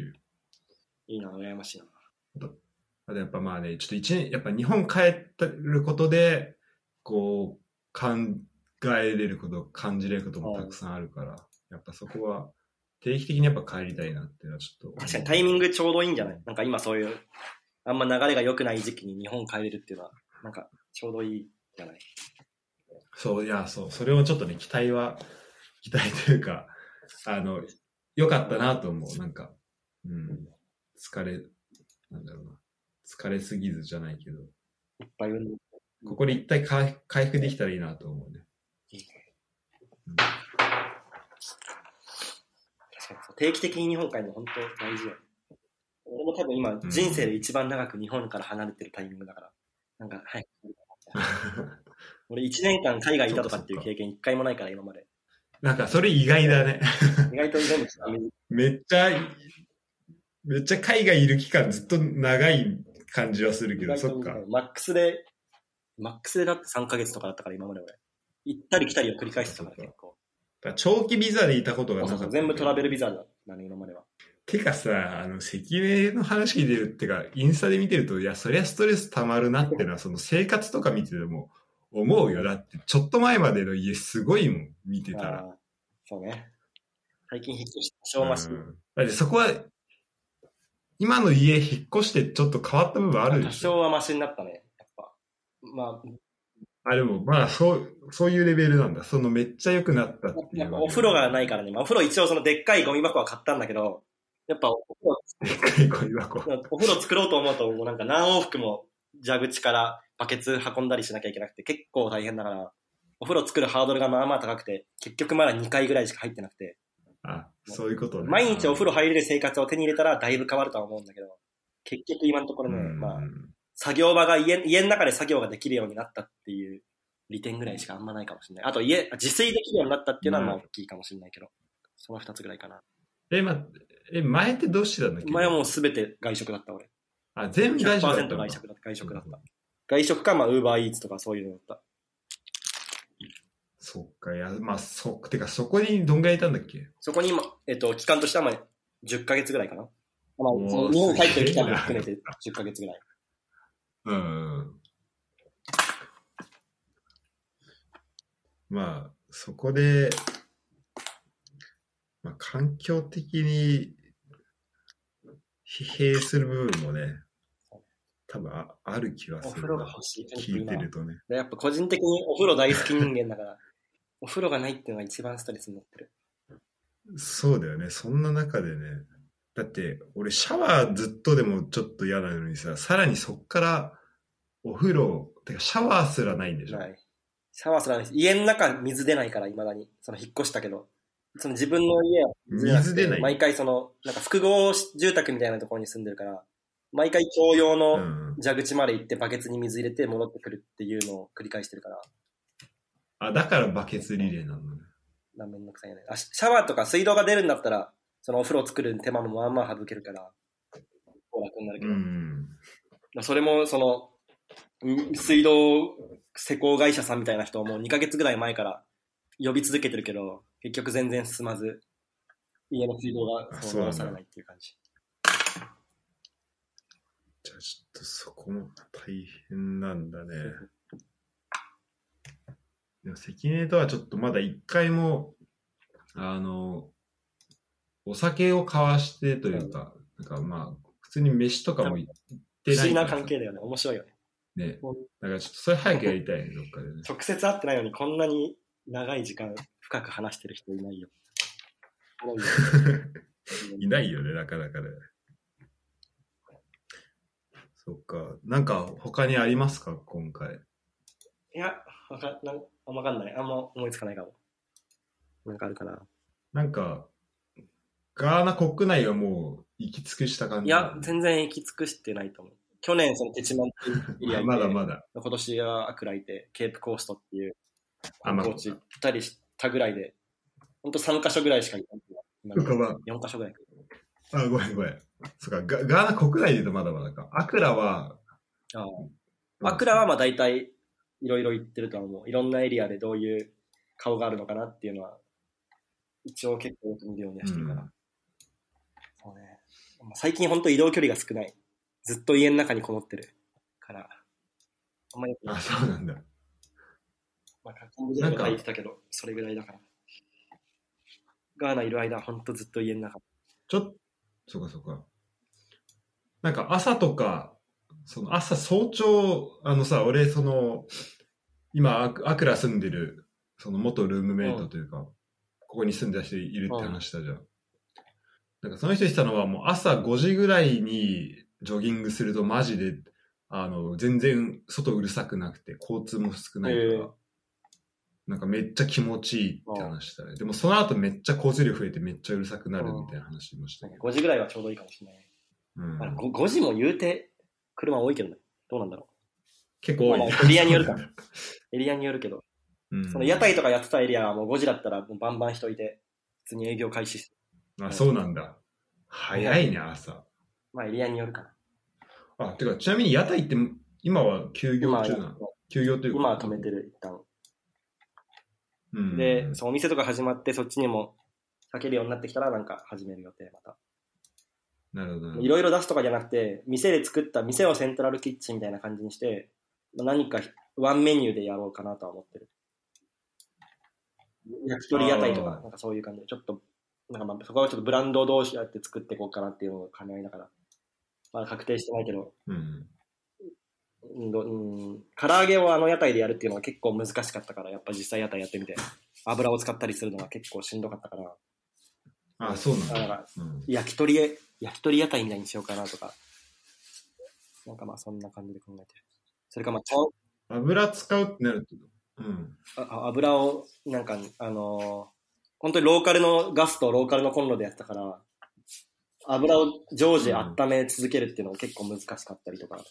い。いいな、羨ましいな。あとやっぱまあね、ちょっと一年、やっぱ日本帰ってることで、こう、考えれること、感じれることもたくさんあるから、やっぱそこは定期的にやっぱ帰りたいなっていうのはちょっと。確かにタイミングちょうどいいんじゃない？なんか今そういう、あんま流れが良くない時期に日本帰れるっていうのは、なんかちょうどいいじゃない？そう、いや、そう、それをちょっとね、期待は、期待というか、あの、良かったなと思う。なんか、うん、疲れ、なんだろうな。疲れすぎずじゃないけど、いっぱい運動ここで一体回回復できたらいいなと思うね。うん確かにそう定期的に日本帰るの本当大事よね。俺も多分今、人生で一番長く日本から離れてるタイミングだから、なんか、はい。俺1年間海外いたとかっていう経験一回もないから今まで。なんか、それ意外だね。意外と全部 めっちゃ、めっちゃ海外いる期間ずっと長い感じはするけど、そっか。マックスで、マックスでだって3ヶ月とかだったから今まで俺。行ったり来たりを繰り返してたから結構。長期ビザでいたことがなかった。全部トラベルビザだったね今までは。てかさ、あの、赤名の話聞いてるってか、インスタで見てると、いや、そりゃストレス溜まるなってのは、その生活とか見てても思うよ。だって、ちょっと前までの家すごいもん、見てたら。そうね。最近引っ越して多少マシ。うんだってそこは、今の家引っ越してちょっと変わった部分ある多でしょ？少はマシになったね。やっぱ。まあ、でも、まあ、そう、そういうレベルなんだ。そのめっちゃ良くなったってあ、いう。やっぱお風呂がないからね。まあ、お風呂一応そのでっかいゴミ箱は買ったんだけど、やっぱお風呂でっかいゴミ箱。お風呂作ろうと思うと、もうなんか何往復も蛇口からバケツ運んだりしなきゃいけなくて、結構大変だから、お風呂作るハードルがまあまあ高くて、結局まだ2回ぐらいしか入ってなくて、あ、そういうことね。毎日お風呂入れる生活を手に入れたらだいぶ変わるとは思うんだけど、結局今のところね、うんまあ、作業場が家家の中で作業ができるようになったっていう利点ぐらいしかあんまないかもしれない。あと家、自炊できるようになったっていうのはまあうん大きいかもしれないけど、その2つぐらいかな。え、ま、え、前ってどうしてたんだっけ？前はもうすべて外食だった俺。あ、全部大丈夫だった100%んだ外食だった。外食だった。外食か、まあ、ウーバーイーツとかそういうのだった。そっか、いや、まあ、そてか、そこにどんぐらいいたんだっけ？そこに今、えっと、期間としてはまあ10ヶ月ぐらいかな。まあ、日本帰ってる期間も含めて10ヶ月ぐらい。うん。まあ、そこで、まあ、環境的に疲弊する部分もね、多分あある気はするなお風呂が。欲しい。聞いてるとね。でやっぱ個人的にお風呂大好き人間だから、お風呂がないっていうのが一番ストレスになってる。そうだよね。そんな中でね。だって、俺シャワーずっとでもちょっと嫌なのにさ、さらにそっからお風呂、てかシャワーすらないんでしょ？ない。シャワーすらないし、家の中水出ないから、未だに。その引っ越したけど。その自分の家は水出ない毎回その、なんか複合住宅みたいなところに住んでるから、毎回共用うのん。蛇口まで行ってバケツに水入れて戻ってくるっていうのを繰り返してるから、あ、だからバケツリレーなのね。なめんどくさいよね。あ、シシャワーとか水道が出るんだったら、そのお風呂作る手間もまあまあ省けるから、楽になるけうど。ん。それも、その、ん水道施工会社さんみたいな人をもう2ヶ月ぐらい前から呼び続けてるけど、結局全然進まず、家の水道があそそうされないっていう感じ。じゃあちょっとそこも大変なんだね。でも関根とはちょっとまだ一回も、あの、お酒を交わしてというか、なんかまあ、普通に飯とかも行ってない不思議な関係だよね。面白いよね。ね。だからちょっとそれ早くやりたいね、どっかでね。直接会ってないのにこんなに長い時間深く話してる人いないよ。いないよね、なかなかね。そっか。なんか他にありますか、今回。いや、わかなんあんまわかんない。あんま思いつかないかも。なんかあるかな。なんか、ガーナ国内はもう行き尽くした感じいや、全然行き尽くしてないと思う。去年、そのテチマンっていうエリアまだでまだ。今年はアクラいて、ケープコーストっていうあ、まあ観光地行ったりしたぐらいで、ほんと3カ所ぐらいしか行かない。今そっかまあ4カ所ぐらい。あ、ごめんごめん。そっか、ガガーナ国内で言うとまだまだか。アクラは、あアクラはまあ大体いろいろ行ってるとは思う。いろんなエリアでどういう顔があるのかなっていうのは、一応結構よく見るようにはしてるから。うんそうね。まあ最近本当移動距離が少ない。ずっと家の中にこもってるから。あんまりあ、そうなんだ。まあ、カンボジアとか行ってたけど、それぐらいだから。ガーナいる間、ほんとずっと家の中。ちょっと、そうかそうか。なんか朝とか、その朝早朝、あのさ、俺その、今アクラ住んでる、その元ルームメイトというか、ここに住んでた人いるって話したじゃん。なんかその人言ってたのはもう朝5時ぐらいにジョギングするとマジで、あの、全然外うるさくなくて、交通も少ないから、なんかめっちゃ気持ちいいって話したね。でもその後めっちゃ交通量増えてめっちゃうるさくなるみたいな話もしたけど。5時ぐらいはちょうどいいかもしれない。うんまあ、5, 5時も言うて、車多いけどね。どうなんだろ結構多い、まあまあエリアによるかう。エリアによるけど、うんその屋台とかやってたエリアはもう5時だったらもうバンバン人いて、普通に営業開始して。あ、そうなんだ。早いね、朝。まあエリアによるかな。あ、てか、ちなみに屋台って今は休業中なの？休業というか。今は止めてる、一旦。うん。で、そうお店とか始まって、そっちにも避けるようになってきたら、なんか始める予定、また。いろいろ出すとかじゃなくて、店で作った店をセントラルキッチンみたいな感じにして、まあ何かワンメニューでやろうかなとは思ってる。焼き鳥屋台とか、なんかそういう感じで、ちょっと、なんかまあそこはちょっとブランド同士やって作っていこうかなっていうのを考えながら、まだ確定してないけど、うん。うん。どうん、唐揚げをあの屋台でやるっていうのは結構難しかったから、やっぱ実際屋台やってみて、油を使ったりするのが結構しんどかったから、あ、そうなんだ。だからうん、焼き鳥へ、焼き鳥屋台みたいにしようかなとか、なんかまあそんな感じで考えてる。それかまあ油使うってなると、うん。ああ油を、なんか、あのー本当にローカルのガスとローカルのコンロでやってたから、油を常時温め続けるっていうのが結構難しかったりとか、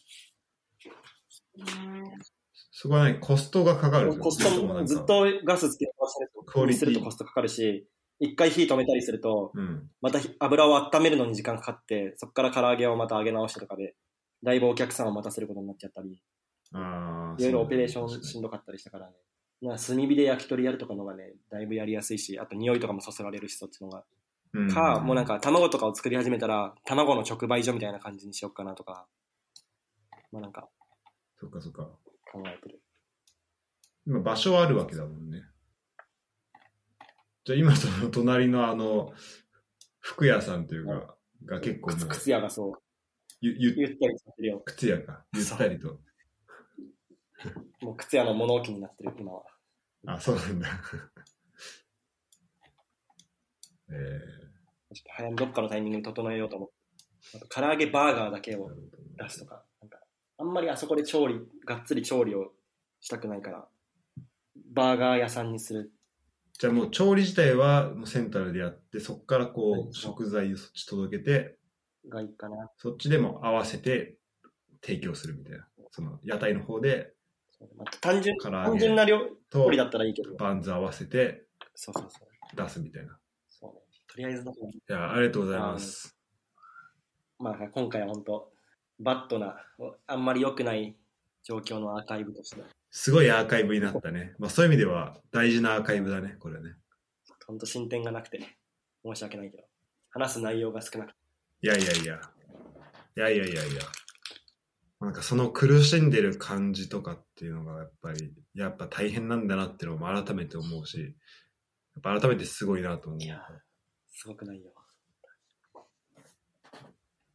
そこはね、コストがかかる。コストもずっ。とガスつけっぱなしにするとコストかかるし、一回火止めたりすると、うん。また火油を温めるのに時間かかって、そこから唐揚げをまた揚げ直してとかで、だいぶお客さんを待たせることになっちゃったり。いろいろオペレーションしんどかったりしたからね。な炭火で焼き鳥やるとかのがね、だいぶやりやすいし、あと匂いとかもそそられるし、そっちのが。うんか、もうなんか卵とかを作り始めたら、卵の直売所みたいな感じにしようかなとか、まあなんかそっかそっか。考えてる。今場所はあるわけだもんね。じゃあ今その隣のあの、服屋さんというか、が結構もう靴、靴屋がそう、ゆ、ゆ、ゆったりさせるよ。靴屋か。ゆったりと。もう靴屋の物置になってる、今は。あ、そうなんだ。えちょっと早めにどっかのタイミングに整えようと思って。あと唐揚げバーガーだけー、を出すとか、なんか、あんまりあそこで調理、がっつり調理をしたくないから、バーガー屋さんにする。じゃあもう調理自体はもうセントラルでやって、そこからこはいう食材をそっち届けて、がいいかな。そっちでも合わせて提供するみたいな。その屋台の方でまあ、単純、単純なげ料と理だったらいいけど。バンズ合わせてそうそうそう。出すみたいな。そうね。とりあえずだけどいや、ありがとうございます。まあ、今回は本当、バットな、あんまり良くない状況のアーカイブとして、すごいアーカイブになったね。まあそういう意味では大事なアーカイブだね、これね。本当進展がなくて、申し訳ないけど、話す内容が少なくて、いやいやいや。いやいやいやいや。なんかその苦しんでる感じとかっていうのがやっぱり、やっぱ大変なんだなっていうのも改めて思うし、やっぱ改めてすごいなと思う。いやすごくないよ。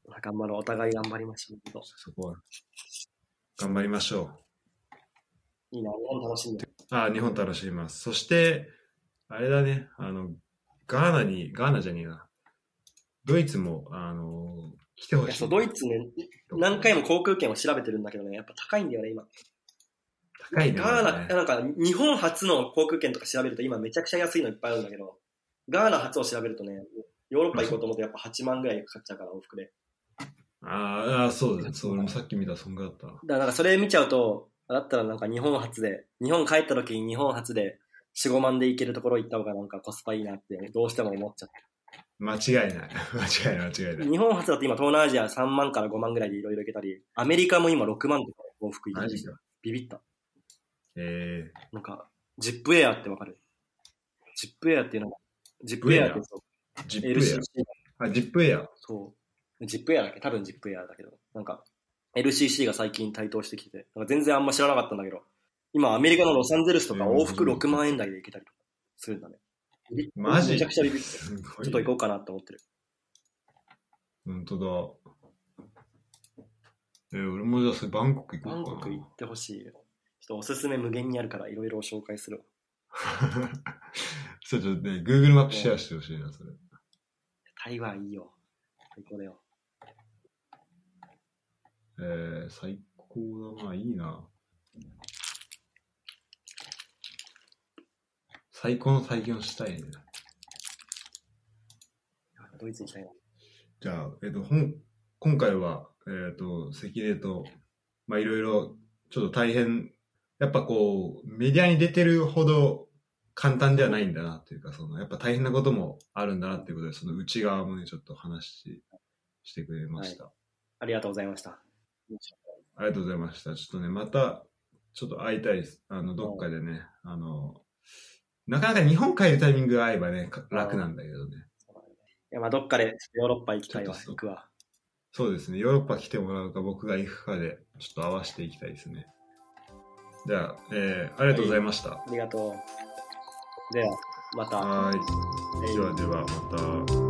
まあ頑張ろう、お互い頑張りましょう。本そこは頑張りましょ当いいな、日本楽しんで。う。ああ、日本楽しみます。そして、あれだね、あの、ガーナに、ガーナじゃねえな。ドイツも、あの、来てほしい。いやそうドイツね、何回も航空券を調べてるんだけどね、やっぱ高いんだよね、今。高いね。ガーナ、なんか日本初の航空券とか調べると今めちゃくちゃ安いのいっぱいあるんだけど、ガーナ初を調べるとね、ヨーロッパ行こうと思ってやっぱ8万ぐらいかかっちゃうから、往復で。ああ、そうだ、そう、俺もさっき見た、そんぐらいだった。だからなんかそれ見ちゃうと、だったらなんか日本初で、日本帰った時に日本初で4、5万で行けるところ行った方がなんかコスパいいなってどうしても思っちゃって。間違いない。間違いない、間違いない。日本初だと今東南アジア3万から5万ぐらいでいろいろ行けたり、アメリカも今6万とか往復行けるマジか。ビビった。えなんか、ジップエアってわかる？ジップエアっていうのが、ジップエアってそうー、ジップエア？あ、ジップエア。そう。ジップエアだっけ？多分ジップエアだけど、なんか、LCC が最近台頭してきてて、なんか全然あんま知らなかったんだけど、今アメリカのロサンゼルスとかうん往復6万円台で行けたりとかするんだね。マジ？めちゃくちゃビビって。すごいねちょっと行こうかなって思ってる。本当だ。えー、俺もじゃあそれバンコク行バンこうかな。コク行ってほしいよ。ちょっとおすすめ無限にあるからいろいろ紹介するわ。そう、ちょっとね、Google マップシェアしてほしいな、それ。台湾いいよ。最高だよ。えー、最高だな、いいな。最高の体験をしたいね。ドイツ行きたいな。じゃあ、えっ、と、ほん、今回は、えっ、と、関根と、まあ、いろいろ、ちょっと大変、やっぱこう、メディアに出てるほど簡単ではないんだなっていうか、その、やっぱ大変なこともあるんだなっていうことで、その内側もね、ちょっと話ししてくれました。ありがとうございました。ありがとうございました。ちょっとね、また、ちょっと会いたいです。あの、どっかでね、あの、なかなか日本帰るタイミングが合えばね、か楽なんだけどね。いや、まあどっかでヨーロッパ行きたいわ。行くわ。そうですね。ヨーロッパ来てもらうか、僕が行くかで、ちょっと合わせていきたいですね。じゃあ、えー、ありがとうございました。ありがとう。では、また。はーい。えーではでは、また。